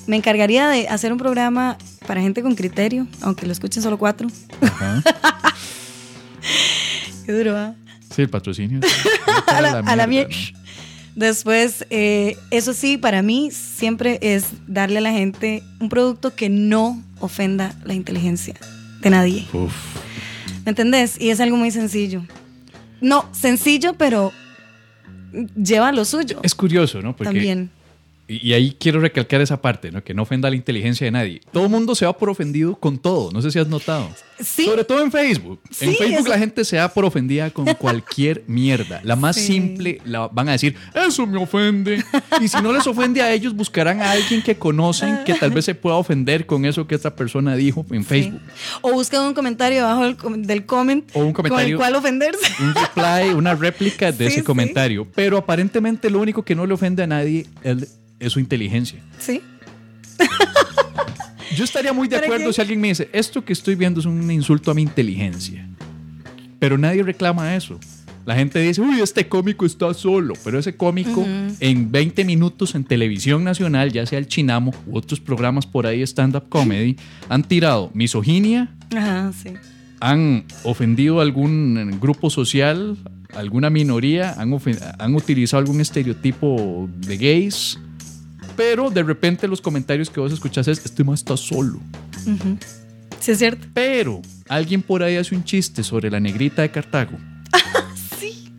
Me encargaría de hacer un programa para gente con criterio, aunque lo escuchen solo cuatro. Ajá. Qué duro, ¿ah? Sí, el patrocinio. a la, la mierda, mier- Después, eh, eso sí, para mí siempre es darle a la gente un producto que no ofenda la inteligencia de nadie. Uf. ¿Me entendés? Y es algo muy sencillo. No, sencillo, pero lleva lo suyo. Es curioso, ¿no? Porque, También. Y, ahí quiero recalcar esa parte, ¿no? Que no ofenda la inteligencia de nadie. Todo el mundo se va por ofendido con todo. No sé si has notado. Sí. Sobre todo en Facebook. en Sí, Facebook eso- la gente se da por ofendida con cualquier mierda. La más Sí. simple la van a decir, eso me ofende. Y si no les ofende a ellos, buscarán a alguien que conocen que tal vez se pueda ofender con eso que otra persona dijo en Facebook. O buscan un comentario abajo del, com- del comment O un con el comentario- cual ofenderse. un reply, una réplica de ese comentario. Pero aparentemente lo único que no le ofende a nadie es, es su inteligencia. Sí. Yo estaría muy de ¿Para acuerdo qué? si alguien me dice, esto que estoy viendo es un insulto a mi inteligencia. Pero nadie reclama eso. La gente dice, uy, este cómico está solo. Pero ese cómico en 20 minutos en televisión nacional, ya sea el Chinamo u otros programas por ahí, stand-up comedy, han tirado misoginia, Ajá, sí. han ofendido a algún grupo social, alguna minoría, han utilizado algún estereotipo de gays, pero de repente los comentarios que vos escuchás es, este más está solo. Sí, es cierto. Pero alguien por ahí hace un chiste sobre la negrita de Cartago. Sí.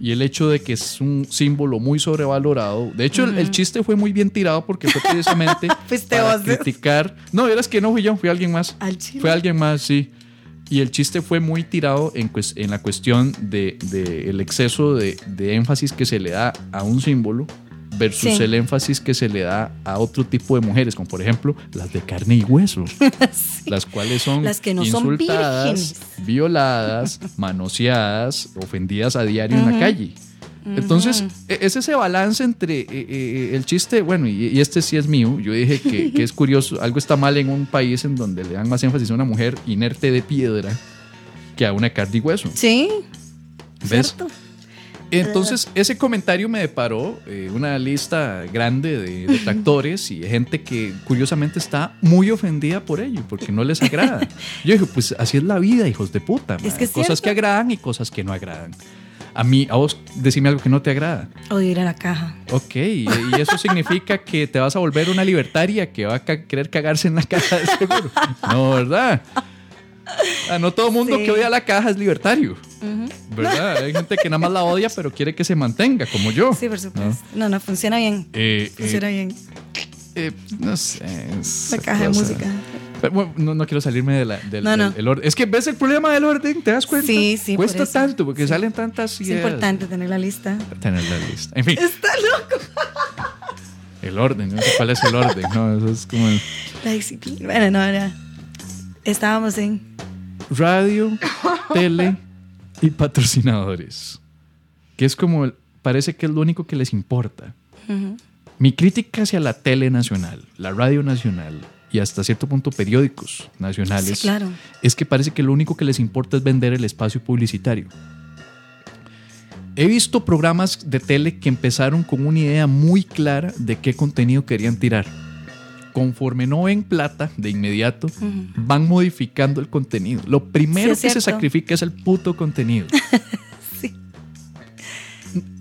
Y el hecho de que es un símbolo muy sobrevalorado. De hecho, el, el chiste fue muy bien tirado porque fue precisamente para criticar. No, verás que no fui yo, fui alguien más. Al chile. Fue alguien más, sí. Y el chiste fue muy tirado en, la cuestión de, de el exceso de, de énfasis que se le da a un símbolo versus Sí. el énfasis que se le da a otro tipo de mujeres, como por ejemplo las de carne y hueso, Sí. las cuales son Las que no son insultadas, violadas, manoseadas, ofendidas a diario en la calle. Entonces, e- es ese balance entre eh, eh, el chiste, bueno, y, y este sí es mío. Yo dije que, que es curioso, algo está mal en un país en donde le dan más énfasis a una mujer inerte de piedra que a una carne y hueso. Sí. ¿Ves? ¿Cierto? Entonces, ese comentario me deparó eh, una lista grande de detractores y gente que curiosamente está muy ofendida por ello, porque no les agrada. Yo dije, pues así es la vida, hijos de puta. Es que es cosas cierto. que agradan y cosas que no agradan. A mí, a vos, decime algo que no te agrada. Odio ir a la caja. Ok, y eso significa que te vas a volver una libertaria que va a querer cagarse en la caja de seguro. No, ¿verdad? Ah, no todo mundo Sí. que odia la caja es libertario. ¿Verdad? Hay gente que nada más la odia, pero quiere que se mantenga, como yo. Sí, por supuesto. No, no, funciona bien. Eh, eh, Funciona bien. eh, no sé. es La caja de cosa. música. Pero, bueno, no, no quiero salirme de la- del, No, no. del- el orden. Es que ves el problema del orden, ¿te das cuenta? Sí, sí, por Cuesta eso. tanto porque Sí. salen tantas Es ideas. importante tener la lista. Tener la lista. En fin, Está loco. el orden. No sé cuál es el orden. No, eso es como el La disciplina. Bueno, no, era. Estábamos en. radio, tele y patrocinadores. Que es como, parece que es lo único que les importa. Ujú. Mi crítica hacia la tele nacional, la radio nacional y hasta cierto punto periódicos nacionales Sí, claro. es que parece que lo único que les importa es vender el espacio publicitario. He visto programas de tele que empezaron con una idea muy clara de qué contenido querían tirar. Conforme no ven plata de inmediato, van modificando el contenido. Lo primero Sí, que se sacrifica es el puto contenido. Sí.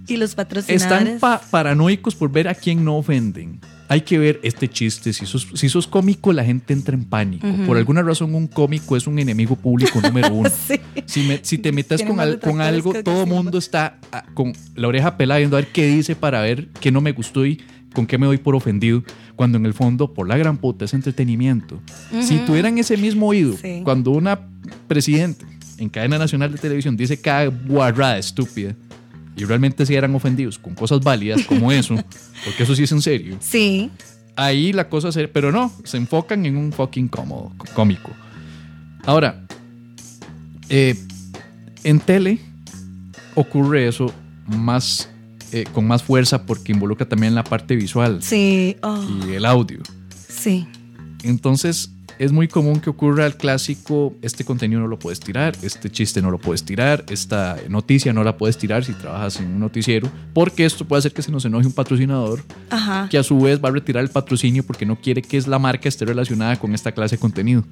Y los patrocinadores. Están pa- paranoicos por ver a quién no ofenden. Hay que ver este chiste. Si sos, si sos cómico, la gente entra en pánico. Por alguna razón, un cómico es un enemigo público número uno. Sí. Si, me- si te metes con, al- con algo, todo el mundo está ah, con la oreja pelada viendo a ver qué dice para ver qué no me gustó y con qué me doy por ofendido. Cuando en el fondo, por la gran puta, es entretenimiento. Si Ujú. tuvieran ese mismo oído, Sí. cuando una presidente en cadena nacional de televisión dice cada guarrada estúpida y realmente si eran ofendidos con cosas válidas como eso, porque eso sí es en serio, Sí. ahí la cosa se... Pero no, se enfocan en un fucking cómodo, cómico. Ahora, eh, en tele ocurre eso más eh, con más fuerza porque involucra también la parte visual Sí. Oh, y el audio. sí. Entonces es muy común que ocurra el clásico, este contenido no lo puedes tirar, este chiste no lo puedes tirar, esta noticia no la puedes tirar si trabajas en un noticiero, porque esto puede hacer que se nos enoje un patrocinador Ajá. que a su vez va a retirar el patrocinio porque no quiere que es la marca esté relacionada con esta clase de contenido.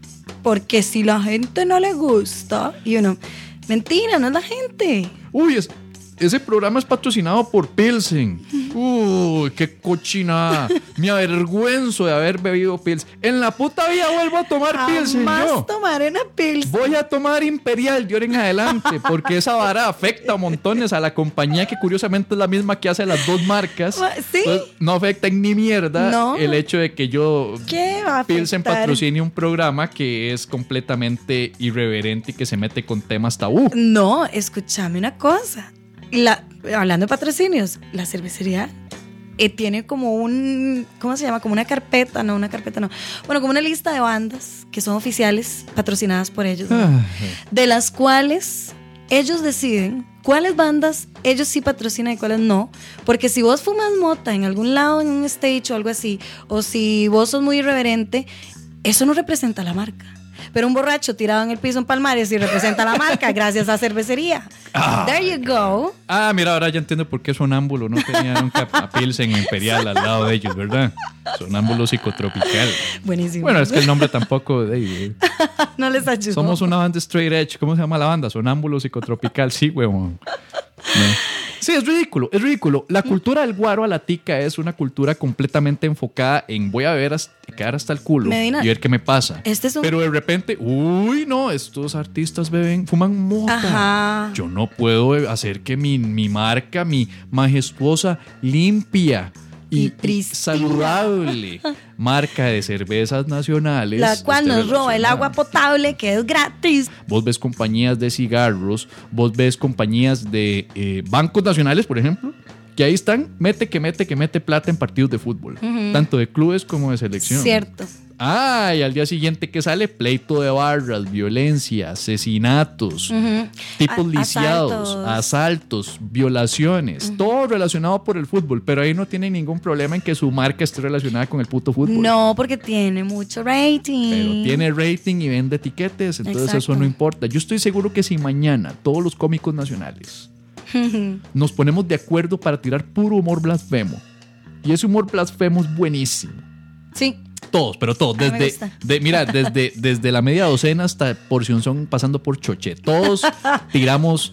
Porque si la gente no le gusta, y uno, mentira, no es la gente. Uy, es- ese programa es patrocinado por Pilsen. Uy, qué cochinada. Me avergüenzo de haber bebido Pilsen. En la puta vida vuelvo a tomar Pilsen Jamás yo. tomaré una pils. Voy a tomar Imperial de ahora en adelante, porque esa vara afecta a montones a la compañía que curiosamente es la misma que hace las dos marcas. Sí. Entonces, no afecta en ni mierda No. el hecho de que yo ¿Qué va a Pilsen patrocine un programa que es completamente irreverente y que se mete con temas tabú. No, escúchame una cosa. La, hablando de patrocinios, la cervecería eh, tiene como un, ¿cómo se llama? Como una carpeta, no, una carpeta no. Bueno, como una lista de bandas que son oficiales, patrocinadas por ellos, ¿no? Ah, de las cuales ellos deciden cuáles bandas ellos sí patrocinan y cuáles no. Porque si vos fumas mota en algún lado, en un stage o algo así, o si vos sos muy irreverente, eso no representa la marca. Pero un borracho tirado en el piso en Palmares sí representa la marca gracias a cervecería. There you go. Ah, mira, ahora ya entiendo por qué Sonámbulo no tenía nunca a Pilsen Imperial al lado de ellos, ¿verdad? Sonámbulo psicotropical. Buenísimo. Bueno, es que el nombre tampoco de eh, no les ayudó. Somos una banda straight edge. ¿Cómo se llama la banda? Sonámbulo psicotropical. Sí, huevón. No. Sí, es ridículo, es ridículo. La cultura del guaro a la tica es una cultura completamente enfocada en voy a ver hasta, quedar hasta el culo Medina, y ver qué me pasa. este es un- Pero de repente, uy, no, estos artistas beben, fuman mota. Ajá. Yo no puedo hacer que mi, mi marca, mi majestuosa, limpia Y y, saludable marca de cervezas nacionales. La cual esté nos roba el agua potable que es gratis. Vos ves compañías de cigarros, vos ves compañías de eh, bancos nacionales, por ejemplo, que ahí están, mete que mete que mete plata en partidos de fútbol, tanto de clubes como de selección. Cierto. Ah, y al día siguiente que sale pleito de barras, violencia, asesinatos, tipos A- lisiados, asaltos. asaltos, violaciones, todo relacionado por el fútbol, pero ahí no tienen ningún problema en que su marca esté relacionada con el puto fútbol. No, porque tiene mucho rating. Pero tiene rating y vende etiquetes, entonces eso no importa. Yo estoy seguro que si mañana todos los cómicos nacionales nos ponemos de acuerdo para tirar puro humor blasfemo, y ese humor blasfemo es buenísimo. Sí. Todos, pero todos, desde, de, mira, desde, desde la media docena hasta porción son pasando por choche. Todos tiramos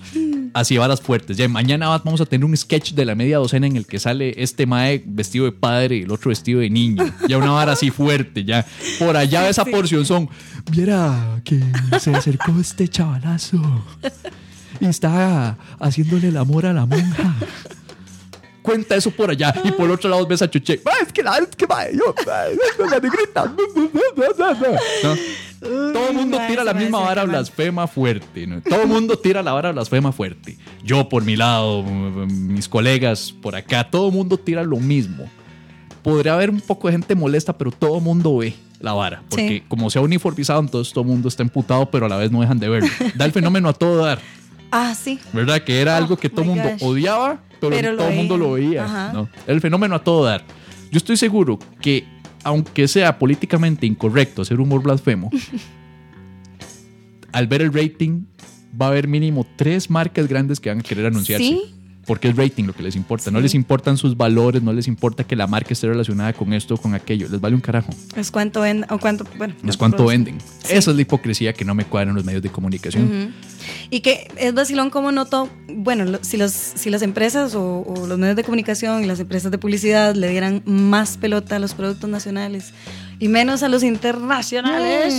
Así, varas fuertes. Ya mañana va- vamos a tener un sketch de la media docena en el que sale este mae vestido de padre y el otro vestido de niño. Ya una vara así fuerte, ya. Por allá esa porción son. Viera que se acercó este chavalazo y está haciéndole el amor a la monja. Cuenta eso por allá y por otro lado ves a Chuche. "Ah, Es que la es que mae, yo, la negrita. ¿No? Todo el mundo tira la misma vara blasfema fuerte. ¿no? Todo el mundo tira la vara blasfema fuerte. Yo por mi lado, mis colegas por acá, todo el mundo tira lo mismo. Podría haber un poco de gente molesta, pero todo el mundo ve la vara. Porque Sí. como se ha uniformizado, entonces todo el mundo está emputado, pero a la vez no dejan de verlo. Da el fenómeno a todo dar. Ah, sí. ¿Verdad? Que era Oh, algo que todo el mundo gosh. odiaba, pero, todo el mundo lo veía. ¿no? El fenómeno a todo dar. Yo estoy seguro que, aunque sea políticamente incorrecto hacer humor blasfemo, al ver el rating, va a haber mínimo tres marcas grandes que van a querer anunciarse. Sí. Porque es rating lo que les importa. No Sí. les importan sus valores, no les importa que la marca esté relacionada con esto o con aquello. Les vale un carajo. Es cuánto venden, o cuánto, bueno. Es cuánto venden. Esa es la hipocresía que no me cuadra en los medios de comunicación. Y que es vacilón como noto, bueno, si, los, si las empresas o, o los medios de comunicación y las empresas de publicidad le dieran más pelota a los productos nacionales y menos a los internacionales,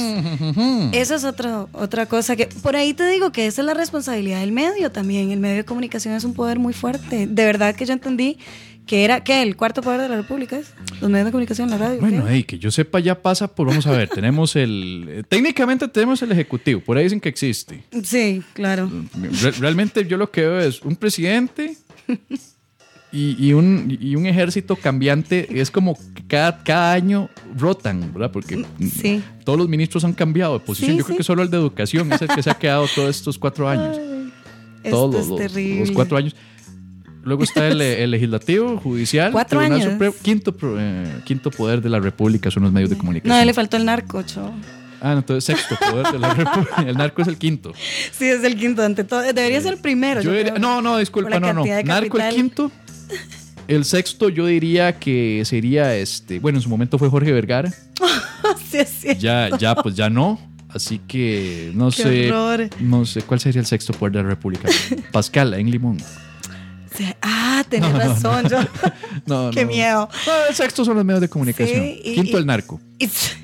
eso es otro, otra cosa que por ahí te digo que esa es la responsabilidad del medio también. El medio de comunicación es un poder muy fuerte. De verdad que yo entendí que era, que El cuarto poder de la República es los medios de comunicación, la radio. Bueno, ¿qué? hey, que yo sepa ya pasa por, vamos a ver, tenemos el, eh, técnicamente tenemos el ejecutivo, por ahí dicen que existe. Sí, claro. Re- realmente yo lo que veo es un presidente y, y un, y un ejército cambiante, es como que cada, cada año rotan, ¿verdad? Porque mm, Sí. todos los ministros han cambiado de posición, Sí, yo creo que solo el de educación es el que se ha quedado todos estos cuatro años. Todos es los, terrible. los cuatro años. Luego está el, el legislativo, judicial, Cuatro años. Supremo, quinto, eh, quinto poder de la República son los medios de comunicación. No, le faltó el narco, chavo. Ah, no, entonces sexto poder de la República. El narco es el quinto. Sí, es el quinto ante todo. Debería ser el primero. Yo yo diría- creo. no, no, disculpa, no, no. Narco el quinto. El sexto yo diría que sería este, bueno, en su momento fue Jorge Vergara. sí, es. Ya, ya, pues ya no. Así que no Qué sé. horror. No sé cuál sería el sexto poder de la República. Pascal en Limón. Ah, tenés razón. yo- No, Qué no. miedo. No, el sexto son los medios de comunicación. Sí, y- Quinto y- el narco. It's-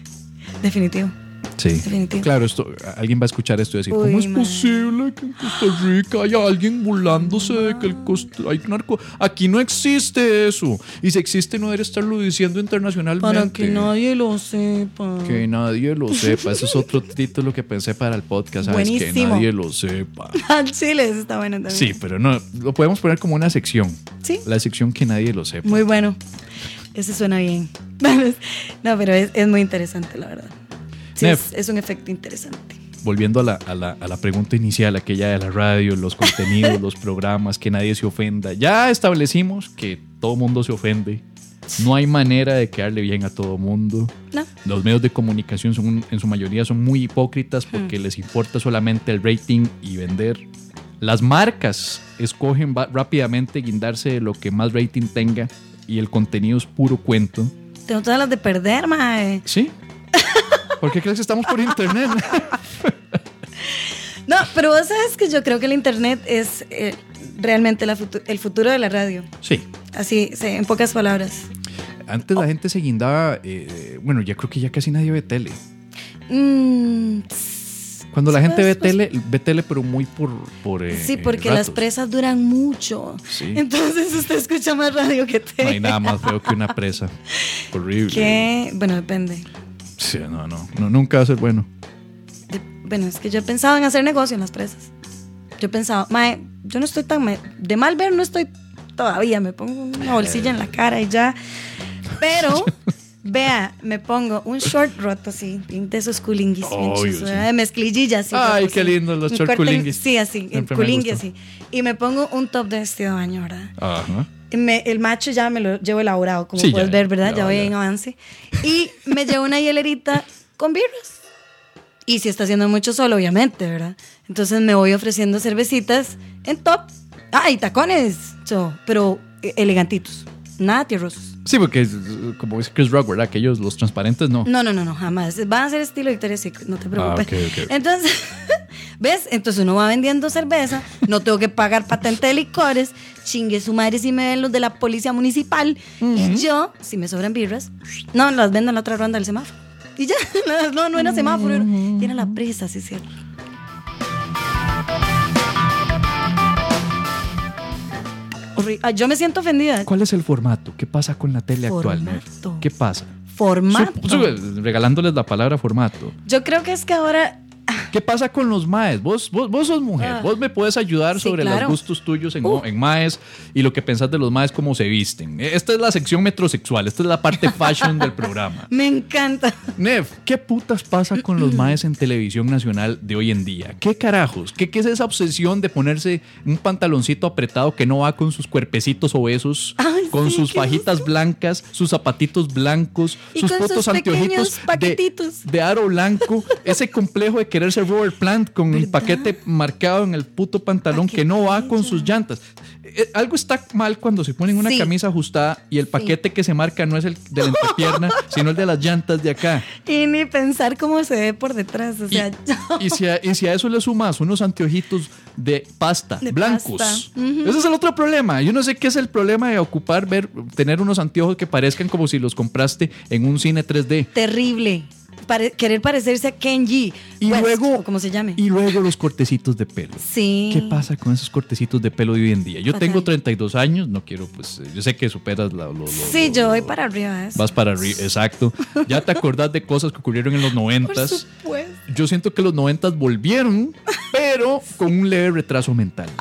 Definitivo. Sí. Definitivo. Claro, esto, alguien va a escuchar esto y decir, Uy, ¿cómo es man. posible que en Costa Rica haya alguien burlándose de que el costa, hay narco? Aquí no existe eso. Y si existe, no debería estarlo diciendo internacionalmente. Para que nadie lo sepa. Que nadie lo sepa. Ese es otro título que pensé para el podcast, ¿sabes? Que nadie lo sepa. Al chile, eso está bueno también. Sí, pero no, lo podemos poner como una sección. Sí. La sección que nadie lo sepa. Muy bueno. Ese suena bien. No, pero es, es muy interesante, la verdad. Sí, Nef. es, es un efecto interesante. Volviendo a la, a, la, a la pregunta inicial, aquella de la radio, los contenidos, los programas, que nadie se ofenda. Ya establecimos que todo mundo se ofende. No hay manera de quedarle bien a todo mundo. No. Los medios de comunicación son, en su mayoría son muy hipócritas porque les importa solamente el rating y vender. Las marcas escogen rápidamente guindarse de lo que más rating tenga y el contenido es puro cuento. Tengo todas las de perder, mae. ¿Sí? ¿Por qué crees que estamos por internet? No, pero vos sabes que yo creo que el internet es eh, realmente la futu- el futuro de la radio. Sí. Así, sí, en pocas palabras. Antes la gente se guindaba, eh, bueno, ya creo que ya casi nadie ve tele. Mm, Cuando la gente ve tele, ve tele pero muy por... por eh, sí, porque las presas duran mucho. Sí. Entonces usted escucha más radio que No tele. hay nada más feo que una presa. Horrible. Que, bueno, depende. Sí, no, no, no, nunca va a ser bueno. De- bueno, es que yo he pensado en hacer negocio en las presas. Yo pensaba, mae, yo no estoy tan... me- de mal ver no estoy todavía. Me pongo una bolsilla en la cara y ya. Pero, vea, me pongo un short roto así, de esos culinguis, de mezclillillas. así, Ay, qué así. lindos los short culinguis. Sí, así, en Siempre me culingui gustó. así. Y me pongo un top de vestido de baño, ¿verdad? Ajá. Me- el macho ya me lo llevo elaborado, como Sí, puedes ya, ver, ¿verdad? ya voy en avance. Y me llevo una hielerita con birras. Y si está haciendo mucho sol, obviamente, ¿verdad? Entonces me voy ofreciendo cervecitas en top. Ah, y tacones, cho, pero eh, elegantitos. Nada tierrosos. Sí, porque es, como dice Chris Rock, ¿verdad? Aquellos, los transparentes, no. No, no, no, no, jamás. Van a ser estilo Victoria's Secret, no te preocupes. Ah, ok, ok. Entonces, ¿Ves? Entonces uno va vendiendo cerveza, no tengo que pagar patente de licores, chingue su madre si me ven los de la policía municipal. Y yo, si me sobran birras, no, las vendo en la otra ronda del semáforo. Y ya, no, no era semáforo, era, era la presa, sí es cierto. Ah, Yo me siento ofendida. ¿Cuál es el formato? ¿Qué pasa con la tele actual? Formato. ¿Qué pasa? Formato. Su- su- regalándoles la palabra formato. Yo creo que es que ahora ¿Qué pasa con los maes? Vos, vos, vos sos mujer, Ah. vos me puedes ayudar Sí, sobre claro. los gustos tuyos en, Uh. en maes y lo que pensás de los maes, cómo se visten. Esta es la sección metrosexual, esta es la parte fashion del programa. me encanta. Nev, ¿qué putas pasa con los maes en televisión nacional de hoy en día? ¿Qué carajos? ¿Qué, qué es esa obsesión de ponerse un pantaloncito apretado que no va con sus cuerpecitos obesos, Ay, con sí, sus fajitas blancas, sus zapatitos blancos, Y sus con fotos sus anteojitos de, paquetitos. de aro blanco, ese complejo de querer ser Robert Plant con el paquete marcado en el puto pantalón Pa' que no va con sus llantas. Eh, Algo está mal cuando se ponen una Sí. camisa ajustada y el Sí. paquete que se marca no es el de la entrepierna, sino el de las llantas de acá. Y ni pensar cómo se ve por detrás. O Y, si a, y si a eso le sumas unos anteojitos de pasta, De blancos. pasta. Ese es el otro problema. Yo no sé qué es el problema de ocupar, ver, tener unos anteojos que parezcan como si los compraste en un cine 3D. terrible. Pare- querer parecerse a Kenji. Y West, luego, como se llame. y luego los cortecitos de pelo. sí. ¿Qué pasa con esos cortecitos de pelo de hoy en día? Yo Fatal. tengo 32 años, no quiero, pues, eh, yo sé que superas la, lo, lo- Sí, lo- yo voy para arriba. Vas para arriba, exacto. Ya te acordás de cosas que ocurrieron en los Por 90 supuesto. Yo siento que los 90 volvieron, pero con un leve retraso mental.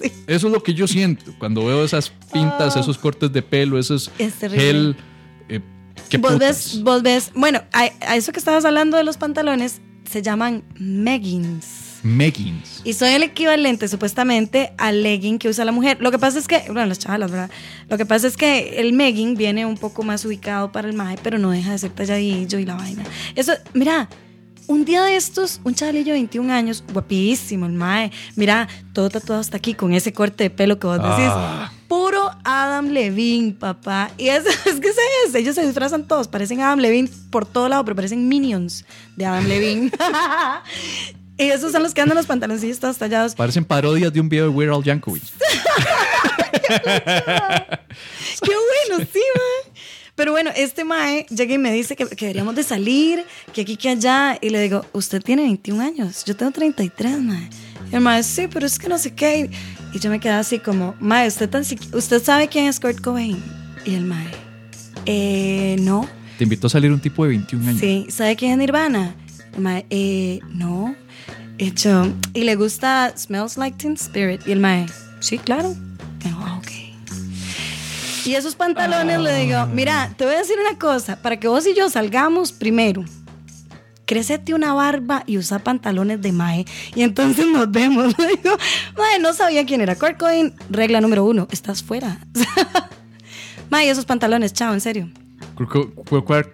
Sí. Eso es lo que yo siento cuando veo esas pintas, Ah. esos cortes de pelo, esos Es gel. ¿Qué Vos putas? ves, vos ves, bueno, a, a eso que estabas hablando de los pantalones se llaman meggings. Meggings. Y son el equivalente, supuestamente, al legging que usa la mujer. Lo que pasa es que, bueno, las chavalas, ¿verdad? Lo que pasa es que el megging viene un poco más ubicado para el mae, pero no deja de ser talladillo y la vaina. Eso, mira, un día de estos, un chavalillo de 21 años, guapísimo, el mae, mira, todo tatuado hasta aquí con ese corte de pelo que vos decís. Ah. Puro Adam Levine, papá. Y eso, es que ese es, ellos se disfrazan todos, parecen Adam Levine por todo lado, pero parecen minions de Adam Levine. y esos son los que andan los pantaloncillos todos tallados. Parecen parodias de un video de Weird Al Yankovic. Qué bueno, sí, mae. Pero bueno, este mae llega y me dice que, que deberíamos de salir, que aquí, que allá. Y le digo, usted tiene 21 años, yo tengo 33, mae. Y el mae, sí, pero es que no sé qué. Y yo me quedé así como, mae, ¿usted, tan siqui- ¿usted sabe quién es Kurt Cobain? Y el mae, eh, no. Te invitó a salir un tipo de 21 años. Sí, ¿sabe quién es Nirvana? El mae, eh, no. Y yo, y le gusta Smells Like Teen Spirit. Y el mae, sí, claro. Y yo, "Ah, ok. Y esos pantalones le digo, mira, te voy a decir una cosa, para que vos y yo salgamos primero, crecete una barba y usa pantalones de mae. Y entonces nos vemos. Digo, mae, no sabía quién era Kurt Cobain. Regla número uno, estás fuera. mae, esos pantalones, chao, en serio.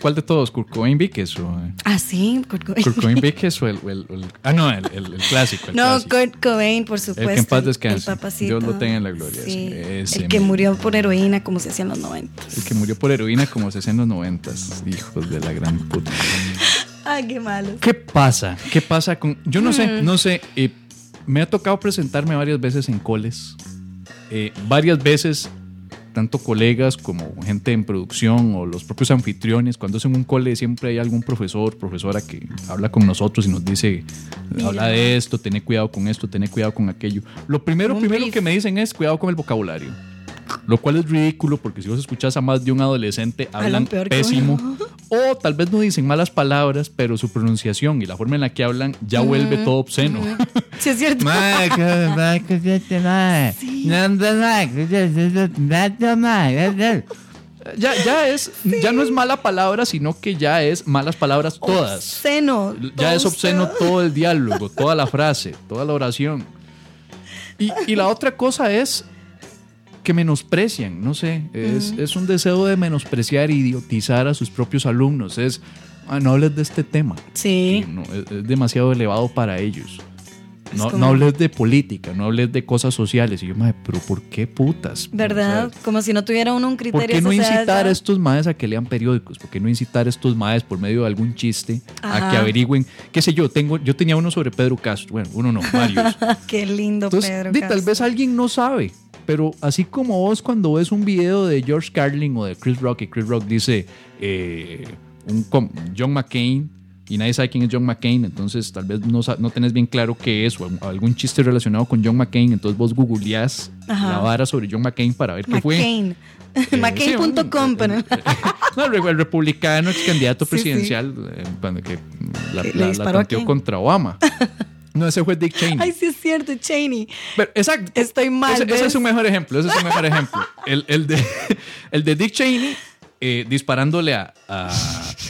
¿Cuál, de todos? ¿Kurt Cobain Víquez o eh, Ah, sí, Kurt Cobain. Kurt Cobain o el, Ah, no, el, el- el clásico. No, clásico. Kurt Cobain, por supuesto. El que en paz descanse. El. Dios lo tenga en la gloria, Sí, sí, ese el que murió por heroína, como se hacía en los 90. El que murió por heroína como se hacía en los noventas. Hijos de la gran puta. Ay, qué malo. ¿Qué pasa? ¿Qué pasa con.? Yo no sé, Mm. no sé. eh, me ha tocado presentarme varias veces en coles. Eh, varias veces, tanto colegas como gente en producción o los propios anfitriones. Cuando es en un cole, siempre hay algún profesor, profesora que habla con nosotros y nos dice: habla de esto, tené cuidado con esto, tené cuidado con aquello. Lo primero, primero que me dicen es: cuidado con el vocabulario. Lo cual es ridículo porque si vos escuchás a más de un adolescente, Hablan pésimo. O tal vez no dicen malas palabras, pero su pronunciación y la forma en la que hablan ya vuelve todo obsceno. Sí, es cierto. ya, ya es, ya no es mala palabra, sino que ya es malas palabras todas. Obsceno. Ya es obsceno. todo el diálogo, toda la frase, toda la oración. Y, y la otra cosa es que menosprecian, no sé, es, es un deseo de menospreciar e idiotizar a sus propios alumnos. Es, "Ah, no hables de este tema. Sí. No, es, es demasiado elevado para ellos. No, como- no hables de política, no hables de cosas sociales. Y yo, mae, pero ¿por qué putas? ¿Verdad? O sea, Como si no tuviera uno un criterio. ¿Por qué no incitar a estos maes a que lean periódicos? ¿Por qué no incitar a estos maes por medio de algún chiste a que averigüen? ¿Qué sé yo? Tengo, yo tenía uno sobre Pedro Castro. Bueno, uno no, varios. Qué lindo, Entonces, Pedro. di, tal vez alguien no sabe, pero así como vos cuando ves un video de George Carlin o de Chris Rock y Chris Rock dice eh, un John McCain y nadie sabe quién es John McCain, entonces tal vez no, no tenés bien claro qué es o algún chiste relacionado con John McCain, entonces vos googleás Ajá. la vara sobre John McCain para ver qué fue. McCain. Eh, McCain.com. sí, pero- eh, eh, no, el, republicano ex candidato Sí, presidencial eh, cuando que la, la- la tanteó contra Obama. No, ese fue Dick Cheney. Ay, sí es cierto, Cheney. Pero, exacto. Estoy mal, Ese, ese es un mejor ejemplo. Ese es un mejor ejemplo. El, el de, el de Dick Cheney eh, disparándole a, a,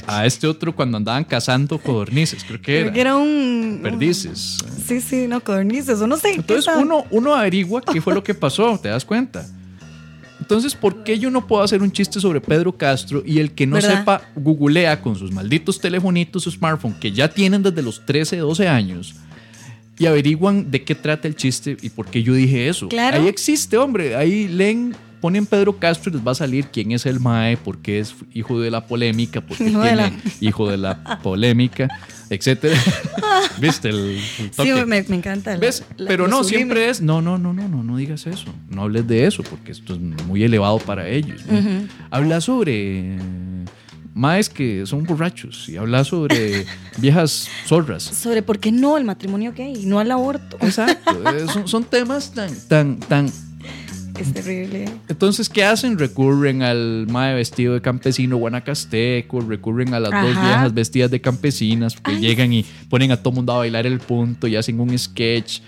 a este otro cuando andaban cazando codornices. Creo que Creo era. que era un. Perdices. Sí, sí, no, codornices, o no sé. ¿qué Entonces uno, uno averigua qué fue lo que pasó, te das cuenta. Entonces, ¿por qué yo no puedo hacer un chiste sobre Pedro Castro y el que no ¿Verdad? sepa googlea con sus malditos telefonitos, su smartphone, que ya tienen desde los 13, 12 años, y averiguan de qué trata el chiste y por qué yo dije eso? Claro. Ahí existe, hombre. Ahí leen, ponen Pedro Castro y les va a salir quién es el MAE, por qué es hijo de la polémica, por qué Hijo de tiene la- hijo de la polémica, etcétera. ¿Viste el, el Sí, me, me encanta. la- ¿Ves? la- Pero no, sublime. siempre es, no, no, no, no, no, no digas eso. No hables de eso, porque esto es muy elevado para ellos. ¿no? Habla sobre maes que son borrachos y habla sobre viejas zorras. Sobre por qué no el matrimonio gay, no al aborto. Exacto. eh, son, son temas tan, tan, tan. Es terrible. Entonces, ¿qué hacen? Recurren al mae vestido de campesino guanacasteco, recurren a las dos viejas vestidas de campesinas que llegan y ponen a todo mundo a bailar el punto y hacen un sketch.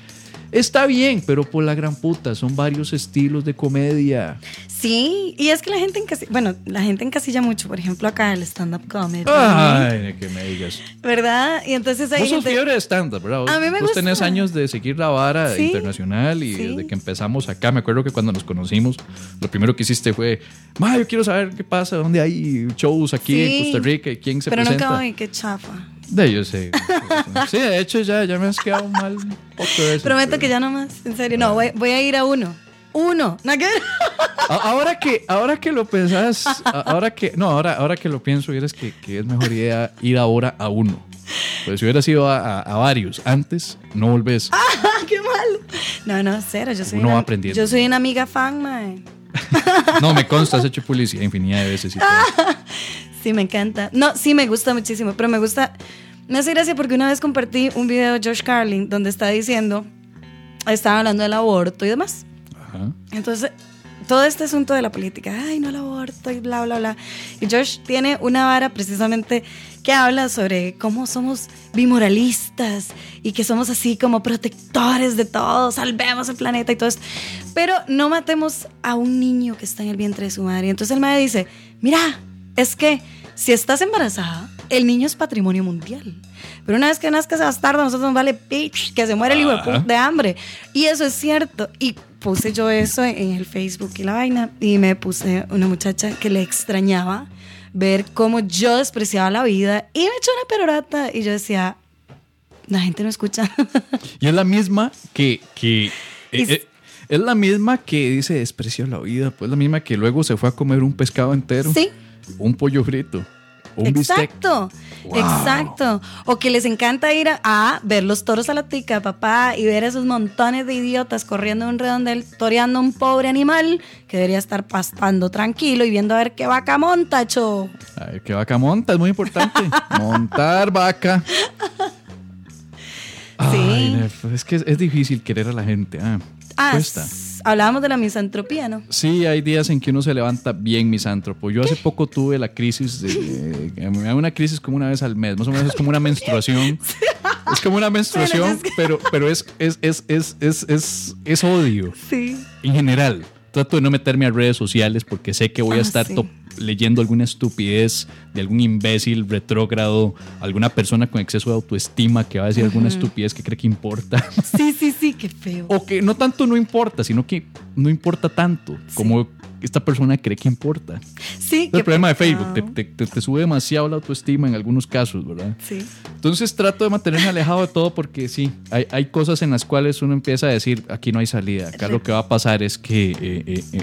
Está bien, pero por la gran puta, son varios estilos de comedia. Sí, y es que la gente encasilla, bueno, la gente encasilla mucho, por ejemplo, acá el stand-up comedy. Ay, de que me digas. ¿Verdad? Y entonces hay Vos sos gente- fiebre de stand-up, ¿verdad? A mí me vos gusta. tenés años de seguir la vara Sí, internacional y sí. desde que empezamos acá, me acuerdo que cuando nos conocimos, lo primero que hiciste fue, ma, yo quiero saber qué pasa, dónde hay shows aquí en Sí. Costa Rica quién se Pero presenta. nunca voy, qué chafa. De yo sé. Sí, de hecho ya, ya me has quedado mal un poco de eso. Prometo pero- que ya no más, en serio. No, voy, voy a ir a uno. Uno. A- Ahora que, ahora que lo pensás, ahora que, no, ahora, ahora que lo pienso, es que, que es mejor idea ir ahora a uno. Pues si hubieras ido a, a- a varios antes, no volvés. Ah, qué malo. No, no, cero. Yo soy, Uno una, aprendiendo. yo soy una amiga fan, mae. No, me consta, has hecho publicidad infinidad de veces. y todo. Sí, me encanta. No, sí, me gusta muchísimo, pero me gusta. Me hace gracia porque una vez compartí un video de George Carlin donde está diciendo, estaba hablando del aborto y demás. Ajá. Entonces, todo este asunto de la política, ay, no el aborto y bla, bla, bla. Y George tiene una vara precisamente que habla sobre cómo somos bimoralistas y que somos así como protectores de todo, salvemos el planeta y todo esto. Pero no matemos a un niño que está en el vientre de su madre. Y entonces el madre dice, mira, es que si estás embarazada, el niño es patrimonio mundial. Pero una vez que nazca bastardo, a nosotros nos vale pitch, que se muere el hijo de, pu- de hambre. Y eso es cierto. Y puse yo eso en el Facebook y la vaina. Y me puse una muchacha que le extrañaba ver cómo yo despreciaba la vida. Y me echó una perorata. Y yo decía, la gente no escucha. Y es la misma que. que eh, eh, es la misma que dice desprecio la vida. Pues la misma que luego se fue a comer un pescado entero. sí. Un pollo frito. Un. Exacto, Wow. exacto. O que les encanta ir a, a ver los toros a la tica, papá, y ver esos montones de idiotas corriendo en un redondel, toreando a un pobre animal que debería estar pastando tranquilo y viendo a ver qué vaca monta, cho. Ay, que vaca monta, es muy importante. Montar vaca. Sí. es que es, es difícil querer a la gente. Ah, Ah, cuesta. Hablábamos de la misantropía, ¿no? Sí, hay días en que uno se levanta bien misántropo. Yo hace poco tuve la crisis de... eh, una crisis como una vez al mes, más o menos es como una menstruación. Es como una menstruación, pero, pero es, es, es, es, es, es, es odio Sí. en general. Trato de no meterme a redes sociales porque sé que voy a Ah, estar sí. leyendo alguna estupidez de algún imbécil retrógrado, alguna persona con exceso de autoestima que va a decir alguna estupidez que cree que importa. Sí, sí, sí, qué feo. O que no tanto no importa, sino que no importa tanto. Como esta persona cree que importa. Sí, Es el problema de. Facebook, te, te- te sube demasiado la autoestima en algunos casos, ¿verdad? Sí. Entonces trato de mantenerme alejado de todo porque sí, hay, hay cosas en las cuales uno empieza a decir, aquí no hay salida, acá lo que va a pasar es que eh, eh, eh,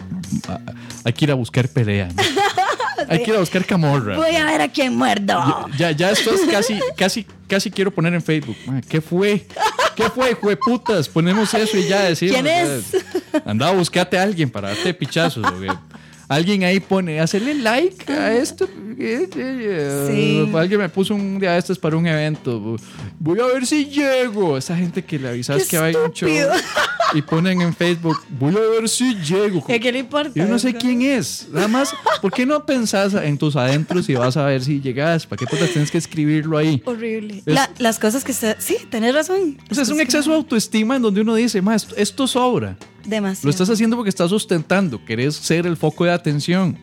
hay que ir a buscar pelea, ¿no? hay que ir a buscar camorra. Voy a ver a quién muerdo. Ya, ya esto es casi, casi, casi quiero poner en Facebook. ¿Qué fue? ¿Qué fue, hijo de putas? Ponemos eso y ya decimos. ¿Quién es? ya. Anda, buscate a alguien para darte pichazos. que Alguien ahí pone, hacerle like a esto. Eh, eh. Sí. Alguien me puso un día de estos para un evento. Voy a ver si llego. Esa gente que le avisas Qué que va a ir un show y ponen en Facebook, voy a ver si llego. ¿A qué le importa? Yo no sé quién es. Nada más, ¿por qué no pensás en tus adentros y vas a ver si llegas? ¿Para qué putas tienes que escribirlo ahí? Horrible. Es- La- las cosas que se... Sí, tenés razón. O sea, es un exceso de autoestima en donde uno dice, más esto sobra. Demasiado. Lo estás haciendo porque estás ostentando, querés ser el foco de atención.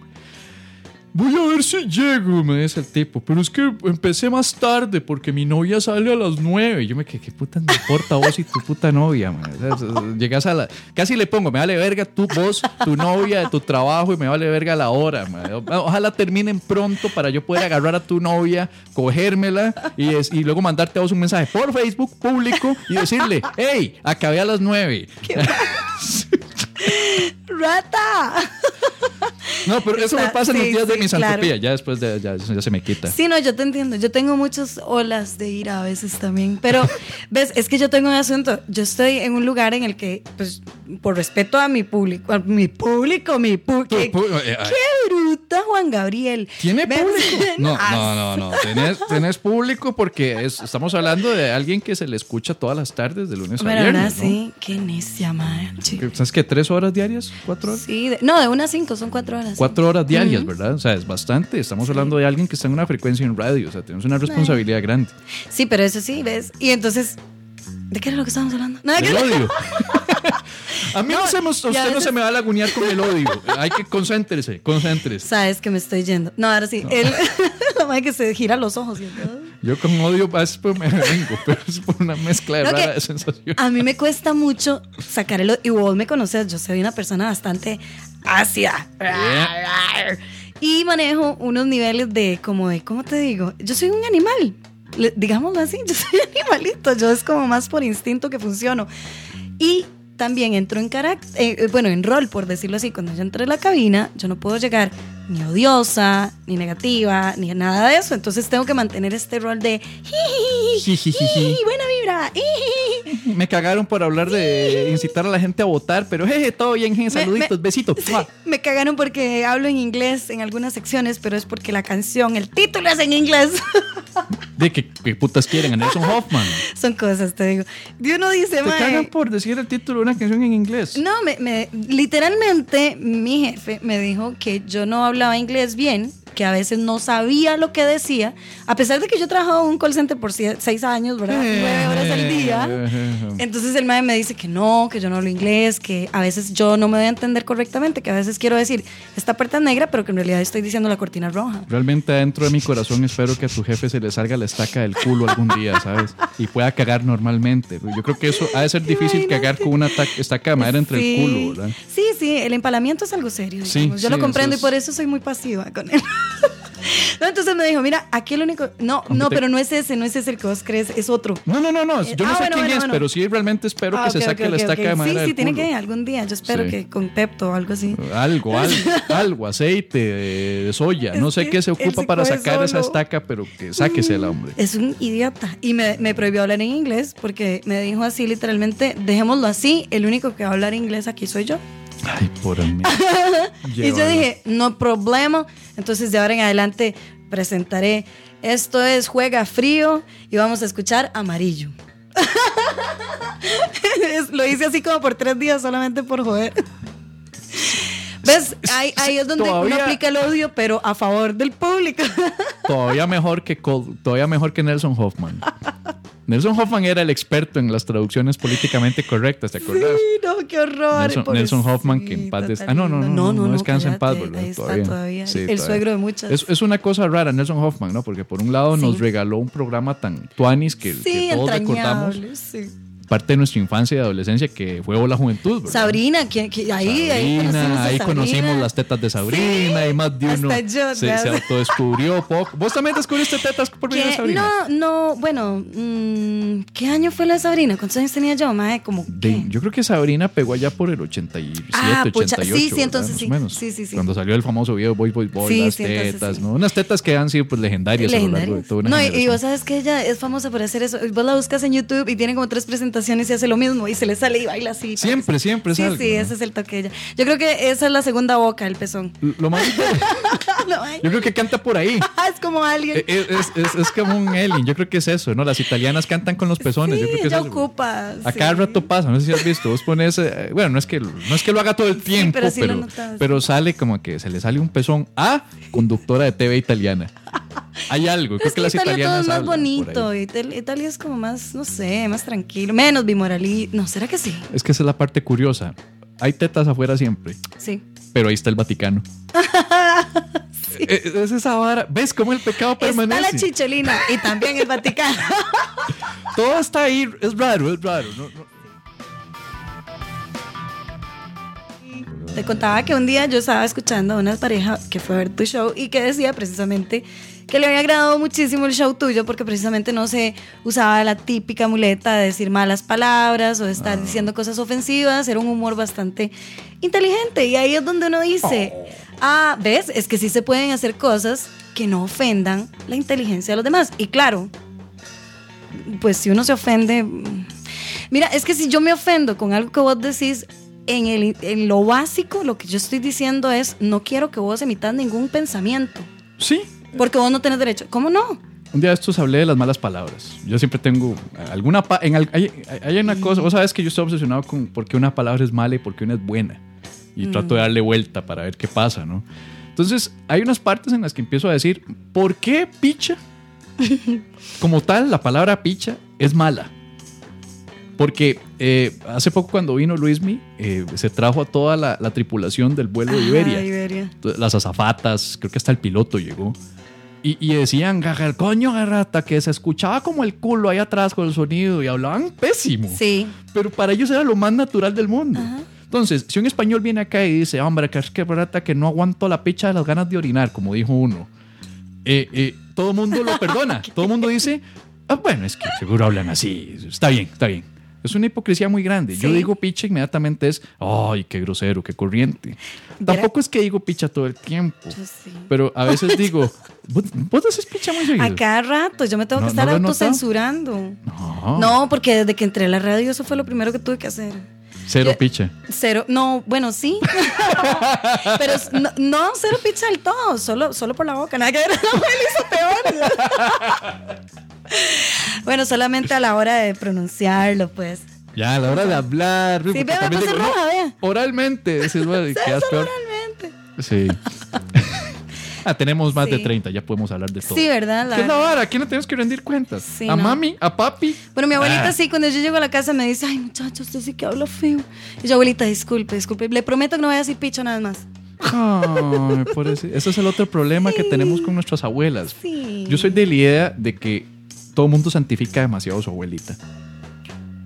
Voy a ver si llego, me dice el tipo. Pero es que empecé más tarde porque mi novia sale a las nueve. Y yo me quedé, ¿qué puta me importa vos y tu puta novia? man? O sea, Llegas a la. Casi le pongo, me vale verga tú, vos, tu novia, tu trabajo y me vale verga la hora. man. Ojalá terminen pronto para yo poder agarrar a tu novia, cogérmela y, es- y luego mandarte a vos un mensaje por Facebook público y decirle, hey, acabé a las nueve. ¡Rata! No, pero eso me pasa en los días de misantropía. claro. Ya después de, ya, ya se me quita. Sí, no, yo te entiendo. Yo tengo muchas olas de ira a veces también. Pero, ves, es que yo tengo un asunto. Yo estoy en un lugar en el que, pues, por respeto a mi público, a mi público, mi público. ¿Qué, eh, qué bruta, Juan Gabriel. ¿Tiene ¿Ves? público? No, no, no, no. Tenés, tenés público porque es- estamos hablando de alguien que se le escucha todas las tardes de lunes a viernes. ¿no? sí. Qué necia. ¿Qué- ¿Sabes qué? ¿Tres horas diarias? ¿Cuatro horas? Sí, de- no, de una a cinco, son cuatro horas. Cuatro horas diarias, ¿verdad? O sea, es bastante. Estamos hablando de alguien que está en una frecuencia en radio. O sea, tenemos una responsabilidad grande. Sí, pero eso sí, ¿ves? Y entonces, ¿de qué era lo que estábamos hablando? No, ¿de El qué- odio. A mí no, No, se me, usted no se me va a lagunear con el odio. Hay que concéntrese, concéntrese. Sabes que me estoy yendo. No, ahora sí. Él, la madre que se gira los ojos. y todo. Yo con odio es por me vengo, pero es por una mezcla de No, rara de sensaciones. A mí me cuesta mucho sacar el... Y vos me conoces, yo soy una persona bastante ácida. Y manejo unos niveles de, como de, ¿cómo te digo? Yo soy un animal, digámoslo así, yo soy animalito, yo es como más por instinto que funciono. Y también entro en carácter, bueno, en rol, por decirlo así, cuando yo entré a la cabina, yo no puedo llegar ni odiosa, ni negativa, ni nada de eso, entonces tengo que mantener este rol de... Buena vibra. Me cagaron por hablar de incitar a la gente a votar, pero jeje, todo bien, jeje, saluditos, me- besitos. Me cagaron porque hablo en inglés en algunas secciones, pero es porque la canción, el título es en inglés. De que putas quieren a Nelson Hoffman. Son cosas, te digo. Y uno dice, Te "Mae, cagan por decir el título de una canción en inglés. No, me, me- literalmente mi jefe me dijo que yo no hablaba inglés bien, que a veces no sabía lo que decía, a pesar de que yo trabajaba en un call center por seis años, ¿verdad? Nueve horas al día. Entonces el mae me dice que no, que yo no hablo inglés, que a veces yo no me voy a entender correctamente, que a veces quiero decir esta puerta es negra, pero que en realidad estoy diciendo la cortina roja. Realmente adentro de mi corazón espero que a tu jefe se le salga la estaca del culo algún día, ¿sabes? Y pueda cagar normalmente. Yo creo que eso ha de ser difícil Imagínate. cagar con una ta- estaca de madera entre Sí. el culo, ¿verdad? Sí, sí, el empalamiento es algo serio. Sí. Yo sí, lo comprendo y por es- eso soy muy pasiva con él. No, entonces me dijo, mira, aquí el único... No, no, pero no es ese, no es ese el que vos crees, es otro. No, no, no, no. Yo no Ah, sé bueno, quién bueno, es, bueno. pero sí realmente espero Ah, que se saque la estaca de madera Sí, sí, tiene que algún día. Yo espero Sí. que con Pepto o algo así. Algo, algo, algo, aceite de, soya. No sé qué se ocupa para sacar esa estaca, pero que sáquese el hombre. Es un idiota. Y me, me prohibió hablar en inglés porque me dijo así literalmente, dejémoslo así, el único que va a hablar inglés aquí soy yo. Ay, por mí. Y yo dije, no problema. Entonces de ahora en adelante presentaré, esto es Juega Frío y vamos a escuchar Amarillo. Lo hice así como por tres días solamente por joder. ¿Ves? Ahí, ahí es donde uno Todavía- aplica el odio, pero a favor del público. Todavía mejor que Col- todavía mejor que Nelson Hoffman. Nelson Hoffman era el experto en las traducciones políticamente correctas, ¿te acordás? Sí, no, qué horror. Nelson- Nelson Hoffman, que en paz des- Ah, no, no, no, no, descansa en paz, ¿verdad? Ahí está todavía. Sí, el todavía. suegro de muchas. Es, es una cosa rara Nelson Hoffman, ¿no? Porque por un lado nos regaló un programa tan tuanis que, sí, que todos recordamos. sí. Parte de nuestra infancia y adolescencia que fue la juventud. ¿verdad? Sabrina, que, que ahí, ahí Sabrina, conocimos a ahí Sabrina. conocimos las tetas de Sabrina y más de uno yo, se, se autodescubrió poco. ¿Vos también descubriste tetas por medio de Sabrina? no, no, bueno, mm, ¿qué año fue la Sabrina? ¿Cuántos años tenía yo, mae? Como, yo creo que Sabrina pegó allá por el 87, Ah, pucha, 88. sí, sí, ¿verdad? entonces sí. menos. Sí, sí, sí. Cuando salió el famoso video Boy Boy Boy, Sí, las sí, tetas, sí. ¿no? Unas tetas que han sido pues legendarias, a lo largo de Legendarias. toda una No, y, vos sabes que ella es famosa por hacer eso. Vos la buscas en YouTube y tiene como tres presentaciones y hace lo mismo y se le sale y baila así. Siempre, parece. siempre es Sí, algo, sí, ¿no? ese es el toque de ella. Yo creo que esa es la segunda boca, el pezón. Lo más yo creo que canta por ahí. es como alguien. Eh, eh, Es, es- es como un alien, yo creo que es eso, ¿no? Las italianas cantan con los pezones, sí, yo creo que ella ocupa. A sí. cada rato pasa, no sé si has visto, vos pones, eh, bueno, no es que no es que lo haga todo el tiempo, pero sí pero, pero sale como que se le sale un pezón a conductora de TV italiana. Hay algo, creo Es que que las Italia todo es más bonito. Italia, Italia es como más, no sé, más tranquilo, menos bimoralí. No, ¿será que sí? Es que esa es la parte curiosa. Hay tetas afuera siempre, Sí. pero ahí está el Vaticano. Eh, Es esa vara. ¿Ves cómo el pecado Está permanece? la chicholina y también el Vaticano. Todo está ahí. Es raro, es raro. No, no. Te contaba que un día yo estaba escuchando a una pareja que fue a ver tu show y que decía precisamente que le había agradado muchísimo el show tuyo porque precisamente no se usaba la típica muleta de decir malas palabras o de estar diciendo cosas ofensivas, era un humor bastante inteligente. Y ahí es donde uno dice, ah, ves, es que sí se pueden hacer cosas que no ofendan la inteligencia de los demás. Y claro, pues si uno se ofende, mm, mira, es que si yo me ofendo con algo que vos decís, en, el, en lo básico, lo que yo estoy diciendo es, no quiero que vos emitas ningún pensamiento, Sí. Porque vos no tenés derecho. ¿Cómo no? Un día de estos hablé de las malas palabras. Yo siempre tengo alguna... pa- en al- hay, hay una cosa... Vos sabes que yo estoy obsesionado con por qué una palabra es mala y por qué una es buena. Y trato de darle vuelta para ver qué pasa, ¿no? Entonces, hay unas partes en las que empiezo a decir, ¿por qué picha? Como tal, la palabra picha es mala. Porque eh, hace poco cuando vino Luismi, eh, se trajo a toda la, la tripulación del vuelo de Iberia. Ah, las azafatas, creo que hasta el piloto llegó. Y, y decían, "Gaga, el coño, garrata, que se escuchaba como el culo ahí atrás con el sonido y hablaban pésimo. Sí. Pero para ellos era lo más natural del mundo. Entonces, si un español viene acá y dice, hombre, que es que garrata, que no aguanto la picha de las ganas de orinar, como dijo uno, eh, eh, todo el mundo lo perdona. todo el mundo dice, "Ah, bueno, es que seguro hablan así. Está bien, está bien. Es una hipocresía muy grande. Yo Sí. digo picha inmediatamente es, ay, qué grosero, qué corriente. Tampoco es que digo picha todo el tiempo. Yo sí. Pero a veces digo, ¿vos, vos haces picha muy seguido? A cada rato, yo me tengo No, que estar ¿no autocensurando. No, No, porque desde que entré a la radio eso fue lo primero que tuve que hacer. cero Yo- picha. Cero, no, bueno, sí. Pero no, no, cero pizza del todo, solo, solo por la boca. Nada que ver, no me lo hizo peor. bueno, solamente a la hora de pronunciarlo, pues. Ya, a la hora de hablar. porque vea, me puse roja, vea. Oralmente, decís, bueno, y quedas peor. Realmente. Sí. Ah, tenemos más de Sí. 30, ya podemos hablar de todo. Sí, ¿verdad? La ¿Qué es la vara? ¿A quién le tenemos que rendir cuentas? Sí, ¿A no. mami? ¿A papi? Bueno, mi abuelita Ah. sí, cuando yo llego a la casa me dice, ay, muchacho, usted sí que habla feo. Y yo, abuelita, disculpe, disculpe. Le prometo que no voy a decir picho nada más. Ay. Ese es el otro problema que tenemos con nuestras abuelas. Sí. Yo soy de la idea de que todo mundo santifica demasiado a su abuelita.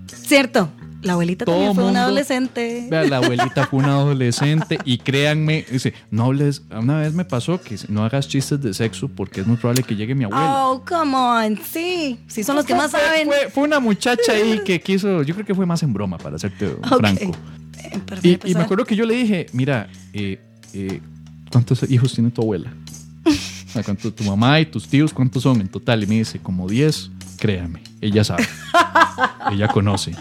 Cierto, la abuelita Todo también fue una adolescente. Vea, la abuelita fue una adolescente y créanme, dice, no hables, una vez me pasó que no hagas chistes de sexo porque es muy probable que llegue mi abuela. Oh, come on, sí. Sí, son los que más Fue- saben. Fue, fue una muchacha ahí que quiso, yo creo que fue más en broma, para serte Ok. franco. Eh, Y, y me acuerdo que yo le dije, mira, eh, eh, ¿cuántos hijos tiene tu abuela? ¿cuánto- tu mamá y tus tíos, ¿cuántos son en total? Y me dice, como 10, créame, ella sabe, ella conoce.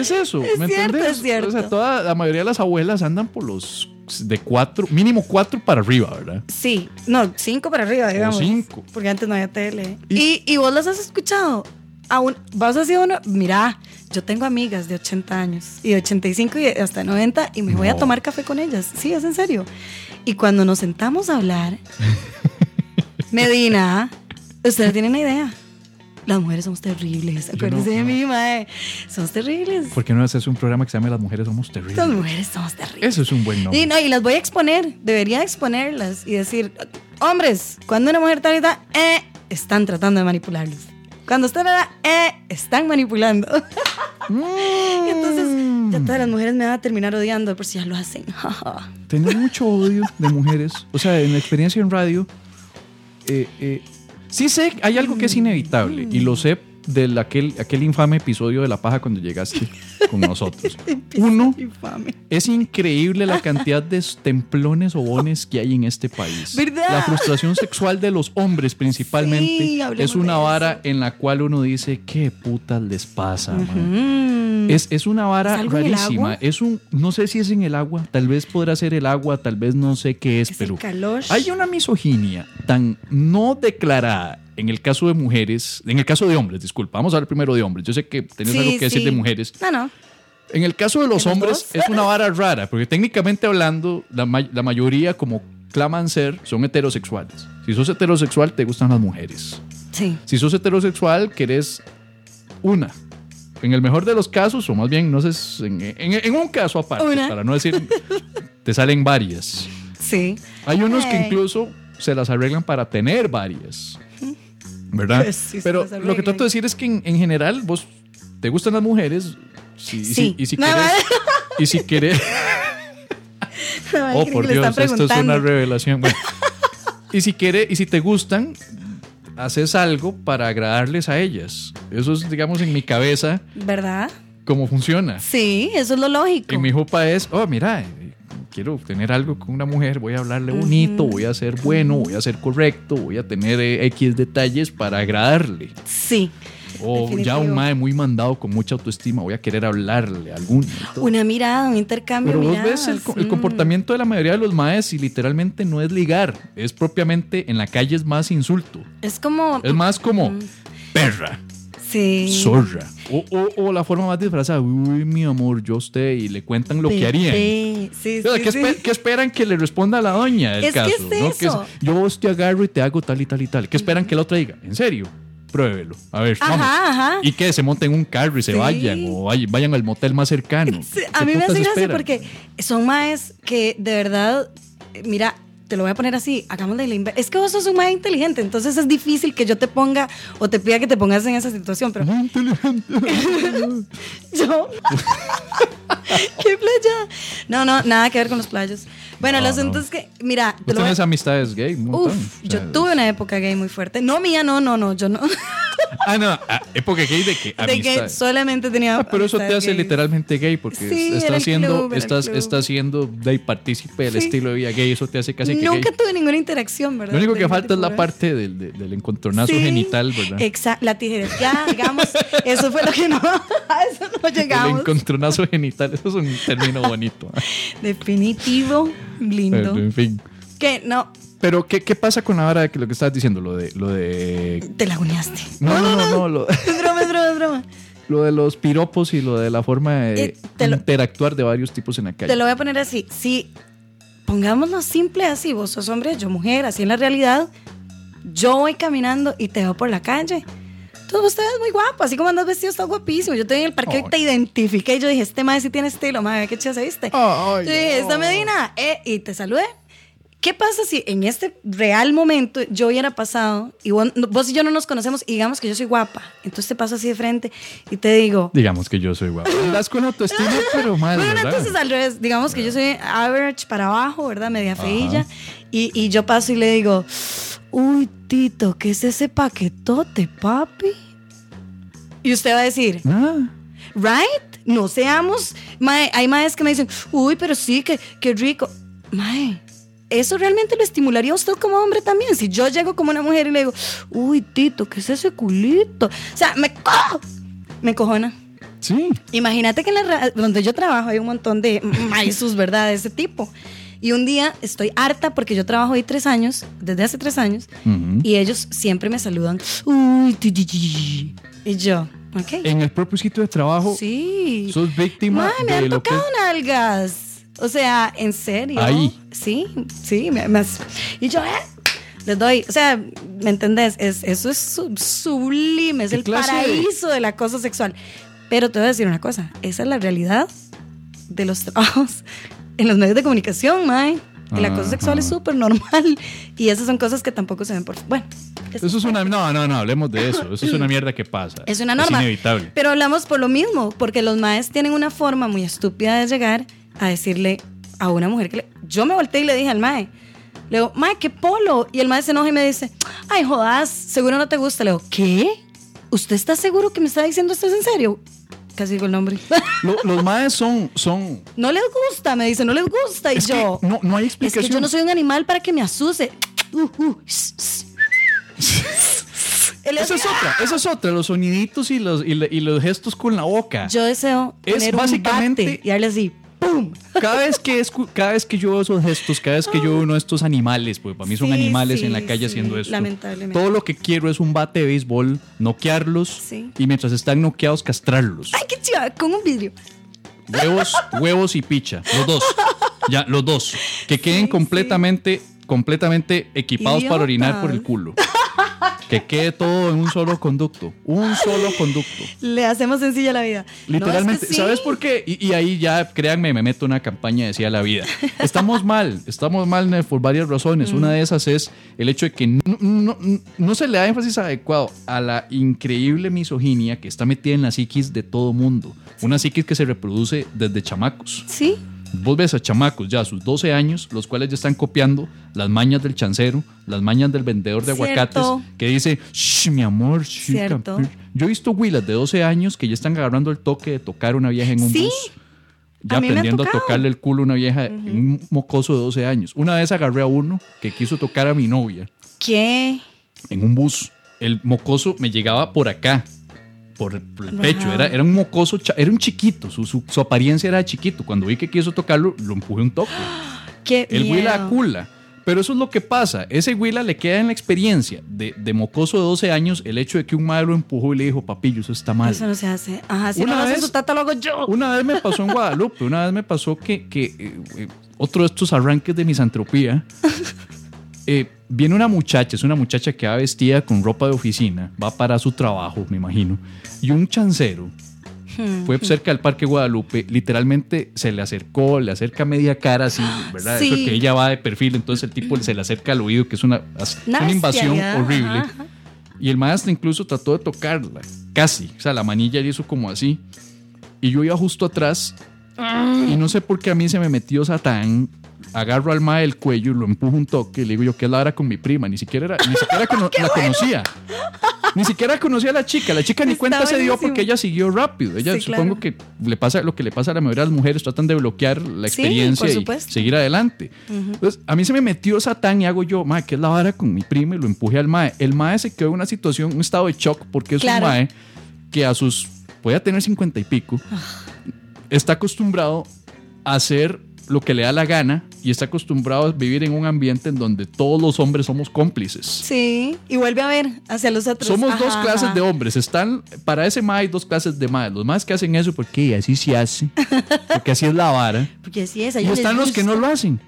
Es eso, Es ¿me cierto, entiendes? es cierto. O sea, toda, la mayoría de las abuelas andan por los de cuatro, mínimo cuatro para arriba, ¿verdad? Sí, no, cinco para arriba, digamos. cinco. Porque antes no había tele. Y- ¿Y, y vos las has escuchado? Aún, vas a decir uno, mira, yo tengo amigas de 80 años y de 85 y hasta 90 y me voy a No. tomar café con ellas. Sí, es en serio. Y cuando nos sentamos a hablar, Medina, ustedes tienen una idea. Las mujeres somos terribles. Acuérdense de mí, mae. Somos terribles. ¿Por qué no haces un programa que se llame Las mujeres somos Las terribles? mujeres somos terribles. Eso es un buen nombre. Y, no, y las voy a exponer, debería exponerlas y decir, hombres, cuando una mujer tal y tal, eh, están tratando de manipularlos. Cuando usted da, eh, están manipulando. Y entonces ya todas las mujeres me van a terminar odiando por si ya lo hacen. Tengo mucho odio de mujeres. O sea, en la experiencia en radio, eh, eh, sí sé, hay algo que es inevitable y lo sé de aquel, aquel infame episodio de La Paja cuando llegaste con nosotros. Uno, Infame. es increíble la cantidad de templones o bones que hay en este país. ¿Verdad? La frustración sexual de los hombres principalmente Sí, es una vara en la cual uno dice, ¿qué putas les pasa? man?" Mm. Es, es una vara ¿Es algo en el rarísima. Es un, no sé si es en el agua, tal vez podrá ser el agua, tal vez no sé qué es, Es pero hay una misoginia tan no declarada en el caso de mujeres, en el caso de hombres, disculpa, vamos a hablar primero de hombres. Yo sé que tenés Sí, algo que decir de mujeres. No, no. En el caso de los ¿De los hombres es una vara rara, porque técnicamente hablando, la, ma- la mayoría, como claman ser, son heterosexuales. Si sos heterosexual, te gustan las mujeres. Sí. Si sos heterosexual, querés una. En el mejor de los casos, o más bien, no sé, en, en- en un caso aparte, Una. para no decir, te salen varias. Sí. Hay unos que incluso se las arreglan para tener varias. ¿Verdad? Sí, Pero lo que trato de decir es que en, en general vos te gustan las mujeres. si- y si- Sí. y si No, querés. Y si querés. Oh, por Dios, esto es una revelación. Bueno. y si quiere, y si te gustan, haces algo para agradarles a ellas. Eso es, digamos, en mi cabeza, ¿Verdad? cómo funciona. Sí, eso es lo lógico. En mi jupa es, oh, mira, quiero tener algo con una mujer, voy a hablarle bonito, voy a ser bueno, voy a ser correcto, voy a tener eh, X detalles para agradarle. Sí. O ya un mae muy mandado con mucha autoestima, voy a querer hablarle a alguno. y todo. Una mirada, un intercambio Pero vos ves el Mm. comportamiento de la mayoría de los maes y literalmente no es ligar, es propiamente en la calle es más insulto, Es como. es más como Mm. perra, Sí. zorra, o, o- o la forma más disfrazada, uy mi amor, yo usted, y le cuentan lo que harían. Sí, O sea, sí, ¿qué, sí. qué esperan que le responda a la doña del Es que caso? es ¿no? Que eso. yo te agarro y te hago tal y tal y tal. ¿Qué esperan que la otra diga? ¿En serio? Pruébelo. A ver, Ajá, vamos. ajá. Y que se monten en un carro y se vayan o vay- vayan al motel más cercano. Sí, ¿Qué a mí me hace gracia porque son maes que de verdad, mira, te lo voy a poner así, hagámosle la inver- Es que vos sos un mae inteligente, entonces es difícil que yo te ponga o te pida que te pongas en esa situación, pero Muy inteligente. yo... ¿Qué playa? No, no, nada que ver con los playas. Bueno, No, el asunto no. es que, mira, te ¿Vos a- amistades gay? Un montón. Uf, O sea, yo tuve una época gay muy fuerte. No mía, no, no, no, yo no. Ah, no. ah, época gay de que De que solamente tenía. Ah, pero eso te hace gays. literalmente gay porque Sí, estás siendo, club, estás, estás siendo de partícipe del Sí. estilo de vida gay. Eso te hace casi que Nunca tuve ninguna interacción, ¿verdad? Lo único que falta es la parte del, del- del encontronazo Sí. genital, ¿verdad? Exacto, la tijera. Ya, digamos, eso fue lo que no. A eso no El llegamos. encontronazo genital, eso es un término bonito. Definitivo, lindo. Pero, en fin. Que no, Pero, ¿qué, qué pasa con ahora de que lo que estabas diciendo? Lo de. Lo de... te la uñaste. No, no, no, no. Lo, Es broma, es broma, es broma. lo de los piropos y lo de la forma de Eh, lo- interactuar de varios tipos en la calle. Te lo voy a poner así. Si pongámoslo simple así, vos sos hombre, yo mujer, así en la realidad, yo voy caminando y te veo por la calle. Tú vos te ves muy guapo, así como andas vestido, estás guapísimo. Yo te vi en el parque y te identifiqué y yo dije, este madre sí tiene estilo, madre, qué chido se viste. Ay, Yo dije, esta. Medina, eh, y te saludé. ¿Qué pasa si en este real momento yo hubiera pasado y vos, vos y yo no nos conocemos y digamos que yo soy guapa? Entonces te paso así de frente y te digo, Digamos que yo soy guapo. Andas con autoestima, pero mal, bueno, ¿verdad? entonces al revés, digamos que yo soy average para abajo, ¿verdad? Media feilla. Y, y yo paso y le digo, uy, Tito, ¿qué es ese paquetote, papi? Y usted va a decir, Ah, right? No seamos. Mae, hay maes que me dicen, uy, pero sí, que, qué rico. Mae, eso realmente lo estimularía a usted como hombre también. Si yo llego como una mujer y le digo, uy, Tito, ¿qué es ese culito? O sea, me cojo. Me cojona. sí. Imagínate que en la donde yo trabajo hay un montón de maizos, ¿verdad? De ese tipo. Y un día estoy harta porque yo trabajo ahí tres años, desde hace tres años, Ujú. y ellos siempre me saludan. Uy, ti, ti, ti". y yo, ok. En el propio sitio de trabajo, Sí. sos víctima Mae, me de han lo que tocado nalgas. O sea, en serio. Ahí. Sí, sí. me- me- y yo, ¿eh? Les doy, o sea, ¿me entendés? Es, eso es su- sublime, es ¿Qué el clase de- paraíso del acoso sexual. Pero te voy a decir una cosa, esa es la realidad de los trabajos en los medios de comunicación, mae. El acoso Ajá. sexual es súper normal. Y esas son cosas que tampoco se ven por. Bueno, es- Eso es una. No, no, no, hablemos de eso. Eso es una mierda que pasa. Es una norma. Es inevitable. Pero hablamos por lo mismo, porque los maes tienen una forma muy estúpida de llegar a decirle a una mujer que le- yo me volteé y le dije al mae, le digo, mae, qué polo. Y el mae se enoja y me dice, ay, jodas, seguro no te gusta. Le digo, ¿qué? ¿Usted está seguro que me está diciendo esto es en serio? Casi digo el nombre. Lo- los maes son. son no les gusta, me dice, no les gusta. Y es que yo, no, no hay es explicación. que yo no soy un animal para que me asuste. Uh, uh, Esa es- es otra, esa es otra, los soniditos y los, y los gestos con la boca. Yo deseo Es tener básicamente- un bate y darle así, ¡pum! Cada vez que escu- cada vez que yo veo esos gestos, cada vez que yo veo uno de estos animales, pues para mí son Sí, animales sí, en la calle sí, haciendo esto. lamentablemente. Todo lo que quiero es un bate de béisbol, noquearlos y mientras están noqueados castrarlos. ¡Ay, qué chiva! Con un vidrio. Huevos, huevos y picha, los dos. Ya, los dos. Que queden completamente, completamente equipados para orinar por el culo. Que quede todo en un solo conducto. Un solo conducto. Le hacemos sencilla la vida. No, Literalmente, es que sí. ¿sabes por qué? Y, y ahí ya, créanme, me meto una campaña de decía la vida. Estamos mal, estamos mal por varias razones. Una de esas es el hecho de que no, no- no se le da énfasis adecuado a la increíble misoginia que está metida en la psiquis de todo mundo. Una psiquis que se reproduce desde chamacos. Sí, Vos ves a chamacos ya a sus 12 años, los cuales ya están copiando las mañas del chancero, las mañas del vendedor de Cierto. aguacates, que dice, shh, mi amor, shh, Cierto. campe-". Yo he visto huilas de 12 años que ya están agarrando el toque de tocar a una vieja en un Sí. bus. Ya A mí me ha aprendiendo a, tocado. tocarle el culo a una vieja, un mocoso de 12 años. Una vez agarré a uno que quiso tocar a mi novia ¿qué? en un bus. El mocoso me llegaba por acá, por el, pecho. Era, era un mocoso, era un chiquito. Su, su- su apariencia era chiquito. Cuando vi que quiso tocarlo, lo empujé un toque. ¿Qué El miedo. huila cula. Pero eso es lo que pasa. Ese huila le queda en la experiencia de, de mocoso de 12 años el hecho de que un madre lo empujó y le dijo, papillo, eso está mal. Eso no se hace. Ajá, si Una no lo hace vez- su tata, lo hago yo. Una vez me pasó en Guadalupe, una vez me pasó que, que, eh, eh, otro de estos arranques de misantropía, eh, viene una muchacha, es una muchacha que va vestida con ropa de oficina, va para su trabajo, me imagino, y un chancero Hmm. fue cerca del Parque Guadalupe, literalmente se le acercó, le acerca media cara así, ¿verdad? Sí. Eso que ella va de perfil, entonces el tipo se le acerca al oído, que es una, Una una invasión horrible. ajá. Y el maestro incluso trató de tocarla, casi. O sea, la manilla le hizo como así. Y yo iba justo atrás. Y no sé por qué a mí se me metió Satán. Agarro al mae del cuello y lo empujo un toque. Y le digo yo, ¿qué es la hora con mi prima? Ni siquiera, era, ni siquiera cono- la conocía. Ni siquiera conocía a la chica. La chica ni Está cuenta se dio porque ella siguió rápido. Ella Sí, supongo claro. que le pasa lo que le pasa a la mayoría de las mujeres. Tratan de bloquear la experiencia y seguir adelante. Entonces, a mí se me metió Satán y hago yo, mae, ¿qué es la vara con mi prima? Y lo empujé al mae. El mae se quedó en una situación, un estado de shock, porque es Claro. un mae que a sus, puede tener cincuenta y pico, está acostumbrado a hacer lo que le da la gana y está acostumbrado a vivir en un ambiente en donde todos los hombres somos cómplices. Sí, y vuelve a ver hacia los otros. Somos Ajá, dos clases ajá. de hombres. Están, para ese mae hay dos clases de mae. Los más que hacen eso porque así se hace. Porque así es la vara. Porque así es. Y están los que no lo hacen.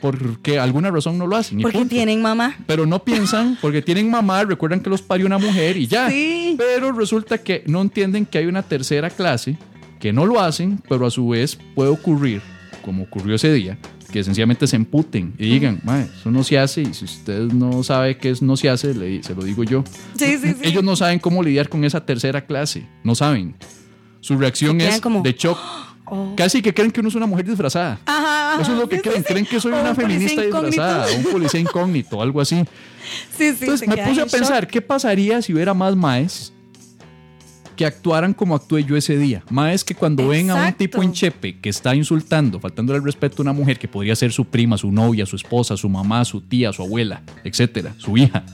Porque alguna razón no lo hacen. Porque punto. tienen mamá. Pero no piensan, porque tienen mamá, recuerdan que los parió una mujer y ya. Sí. Pero resulta que no entienden que hay una tercera clase que no lo hacen, pero a su vez puede ocurrir, como ocurrió ese día, que sencillamente se emputen y digan, "Mae, eso no se hace y si usted no sabe qué es no se hace, le- se lo digo yo. Sí, sí, sí. Ellos no saben cómo lidiar con esa tercera clase, no saben. Su reacción es como, de shock. Oh. Casi que creen que uno es una mujer disfrazada. Ajá, Eso es lo que creen. Creen que soy una un feminista disfrazada, un policía incógnito, algo así. Sí, sí. Entonces me puse a shock. pensar, ¿qué pasaría si hubiera más maes que actuaran como actué yo ese día? Maes que cuando ven a un tipo en chepe que está insultando, faltándole el respeto a una mujer que podría ser su prima, su novia, su esposa, su mamá, su tía, su abuela, etcétera, su hija.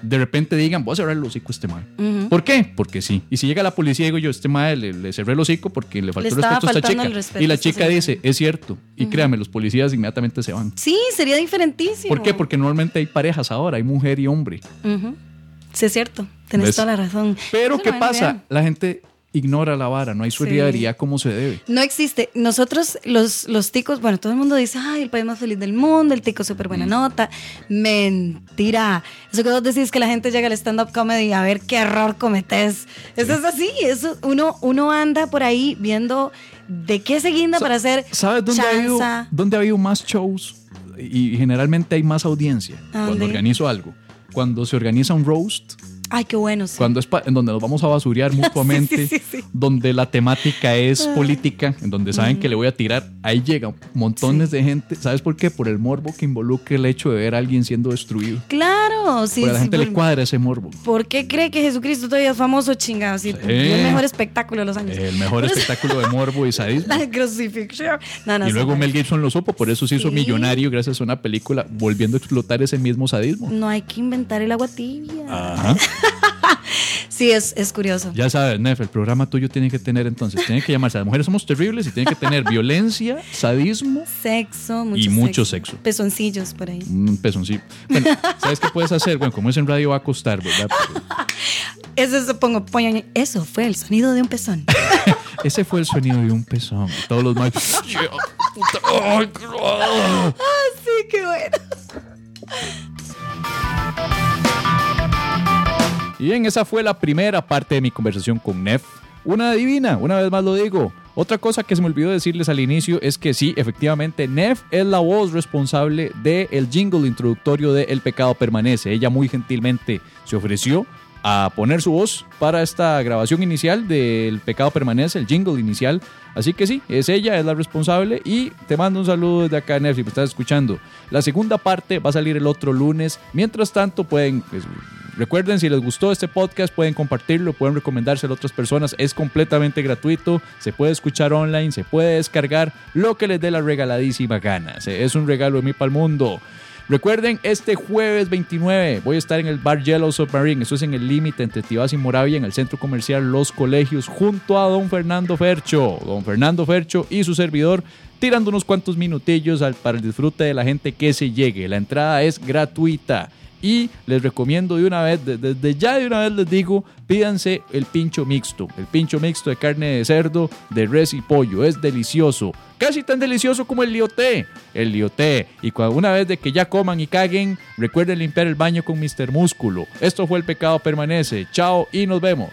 De repente digan, voy a cerrar el hocico a este mae. ¿Por qué? Porque sí. Y si llega la policía, digo yo, este mae le, le cerré el hocico porque le faltó Le el respeto a esta chica. respeto y la chica dice, es cierto. Y créame, los policías inmediatamente se van. Sí, sería diferentísimo. ¿Por qué? Porque normalmente hay parejas ahora, hay mujer y hombre. Sí, es cierto. Tenés ¿Ves? toda la razón. Pero Eso ¿qué no pasa? real. La gente ignora la vara, no hay solidaridad como se debe. No existe. Nosotros, los, los ticos, bueno, todo el mundo dice, ay, el país más feliz del mundo, el tico súper Mm. buena nota. Mentira. Eso que vos decís que la gente llega al stand-up comedy a ver qué error cometés. Eso es así. Eso, uno, uno anda por ahí viendo de qué se guinda para hacer ¿Sabes dónde ha, habido, dónde ha habido más shows y generalmente hay más audiencia ¿A cuando organizo algo. Cuando se organiza un roast, Ay, qué bueno. Sí. cuando es en donde nos vamos a basurear mutuamente, sí, sí. donde la temática es política, en donde saben que le voy a tirar, ahí llegan montones de gente. ¿Sabes por qué? Por el morbo que involucra el hecho de ver a alguien siendo destruido. Claro, sí. Porque a la sí, gente le por- cuadra ese morbo. ¿Por qué cree que Jesucristo todavía es famoso, chingado? Sí, dio el mejor espectáculo de los años. El mejor espectáculo de morbo y sadismo. La crucifixión. No, no, Y luego Mel Gibson lo supo, por eso se hizo millonario gracias a una película volviendo a explotar ese mismo sadismo. No hay que inventar el agua tibia. Ajá. Sí, es, es curioso. Ya sabes, Nef, el programa tuyo tiene que tener entonces, tiene que llamarse Las mujeres somos terribles y tiene que tener violencia, sadismo Sexo, mucho Y mucho sexo. Pezoncillos por ahí. un pezoncillo. Bueno, ¿sabes qué puedes hacer? Bueno, como es en radio va a costar, ¿verdad? Eso, eso pongo, pongo- eso fue el sonido de un pezón. Ese fue el sonido de un pezón. Todos los más. Ay, sí, qué bueno. Y bien, esa fue la primera parte de mi conversación con Nef. Una divina, una vez más lo digo. Otra cosa que se me olvidó decirles al inicio es que sí, efectivamente, Nef es la voz responsable del jingle introductorio de El pecado permanece. Ella muy gentilmente se ofreció a poner su voz para esta grabación inicial del pecado permanece, el jingle inicial. Así que sí, es ella, es la responsable y te mando un saludo desde acá, Nef, si me estás escuchando. La segunda parte va a salir el otro lunes. Mientras tanto, pueden... Recuerden, si les gustó este podcast, pueden compartirlo, pueden recomendárselo a otras personas. Es completamente gratuito, se puede escuchar online, se puede descargar lo que les dé la regaladísima gana. Es un regalo de mí para el mundo. Recuerden, este jueves 29 voy a estar en el bar Yellow Submarine. Esto es en el límite entre Tibás y Moravia, en el centro comercial Los Colegios, junto a don Fernando Fercho. Don Fernando Fercho y su servidor tirando unos cuantos minutillos al- para el disfrute de la gente que se llegue. La entrada es gratuita. Y les recomiendo de una vez, de- desde ya de una vez les digo, pídanse el pincho mixto. El pincho mixto de carne de cerdo, de res y pollo. Es delicioso. Casi tan delicioso como el lioté. El lioté. Y una vez de que ya coman y caguen, recuerden limpiar el baño con Mr. Músculo. Esto fue El Pecado Permanece. Chao y nos vemos.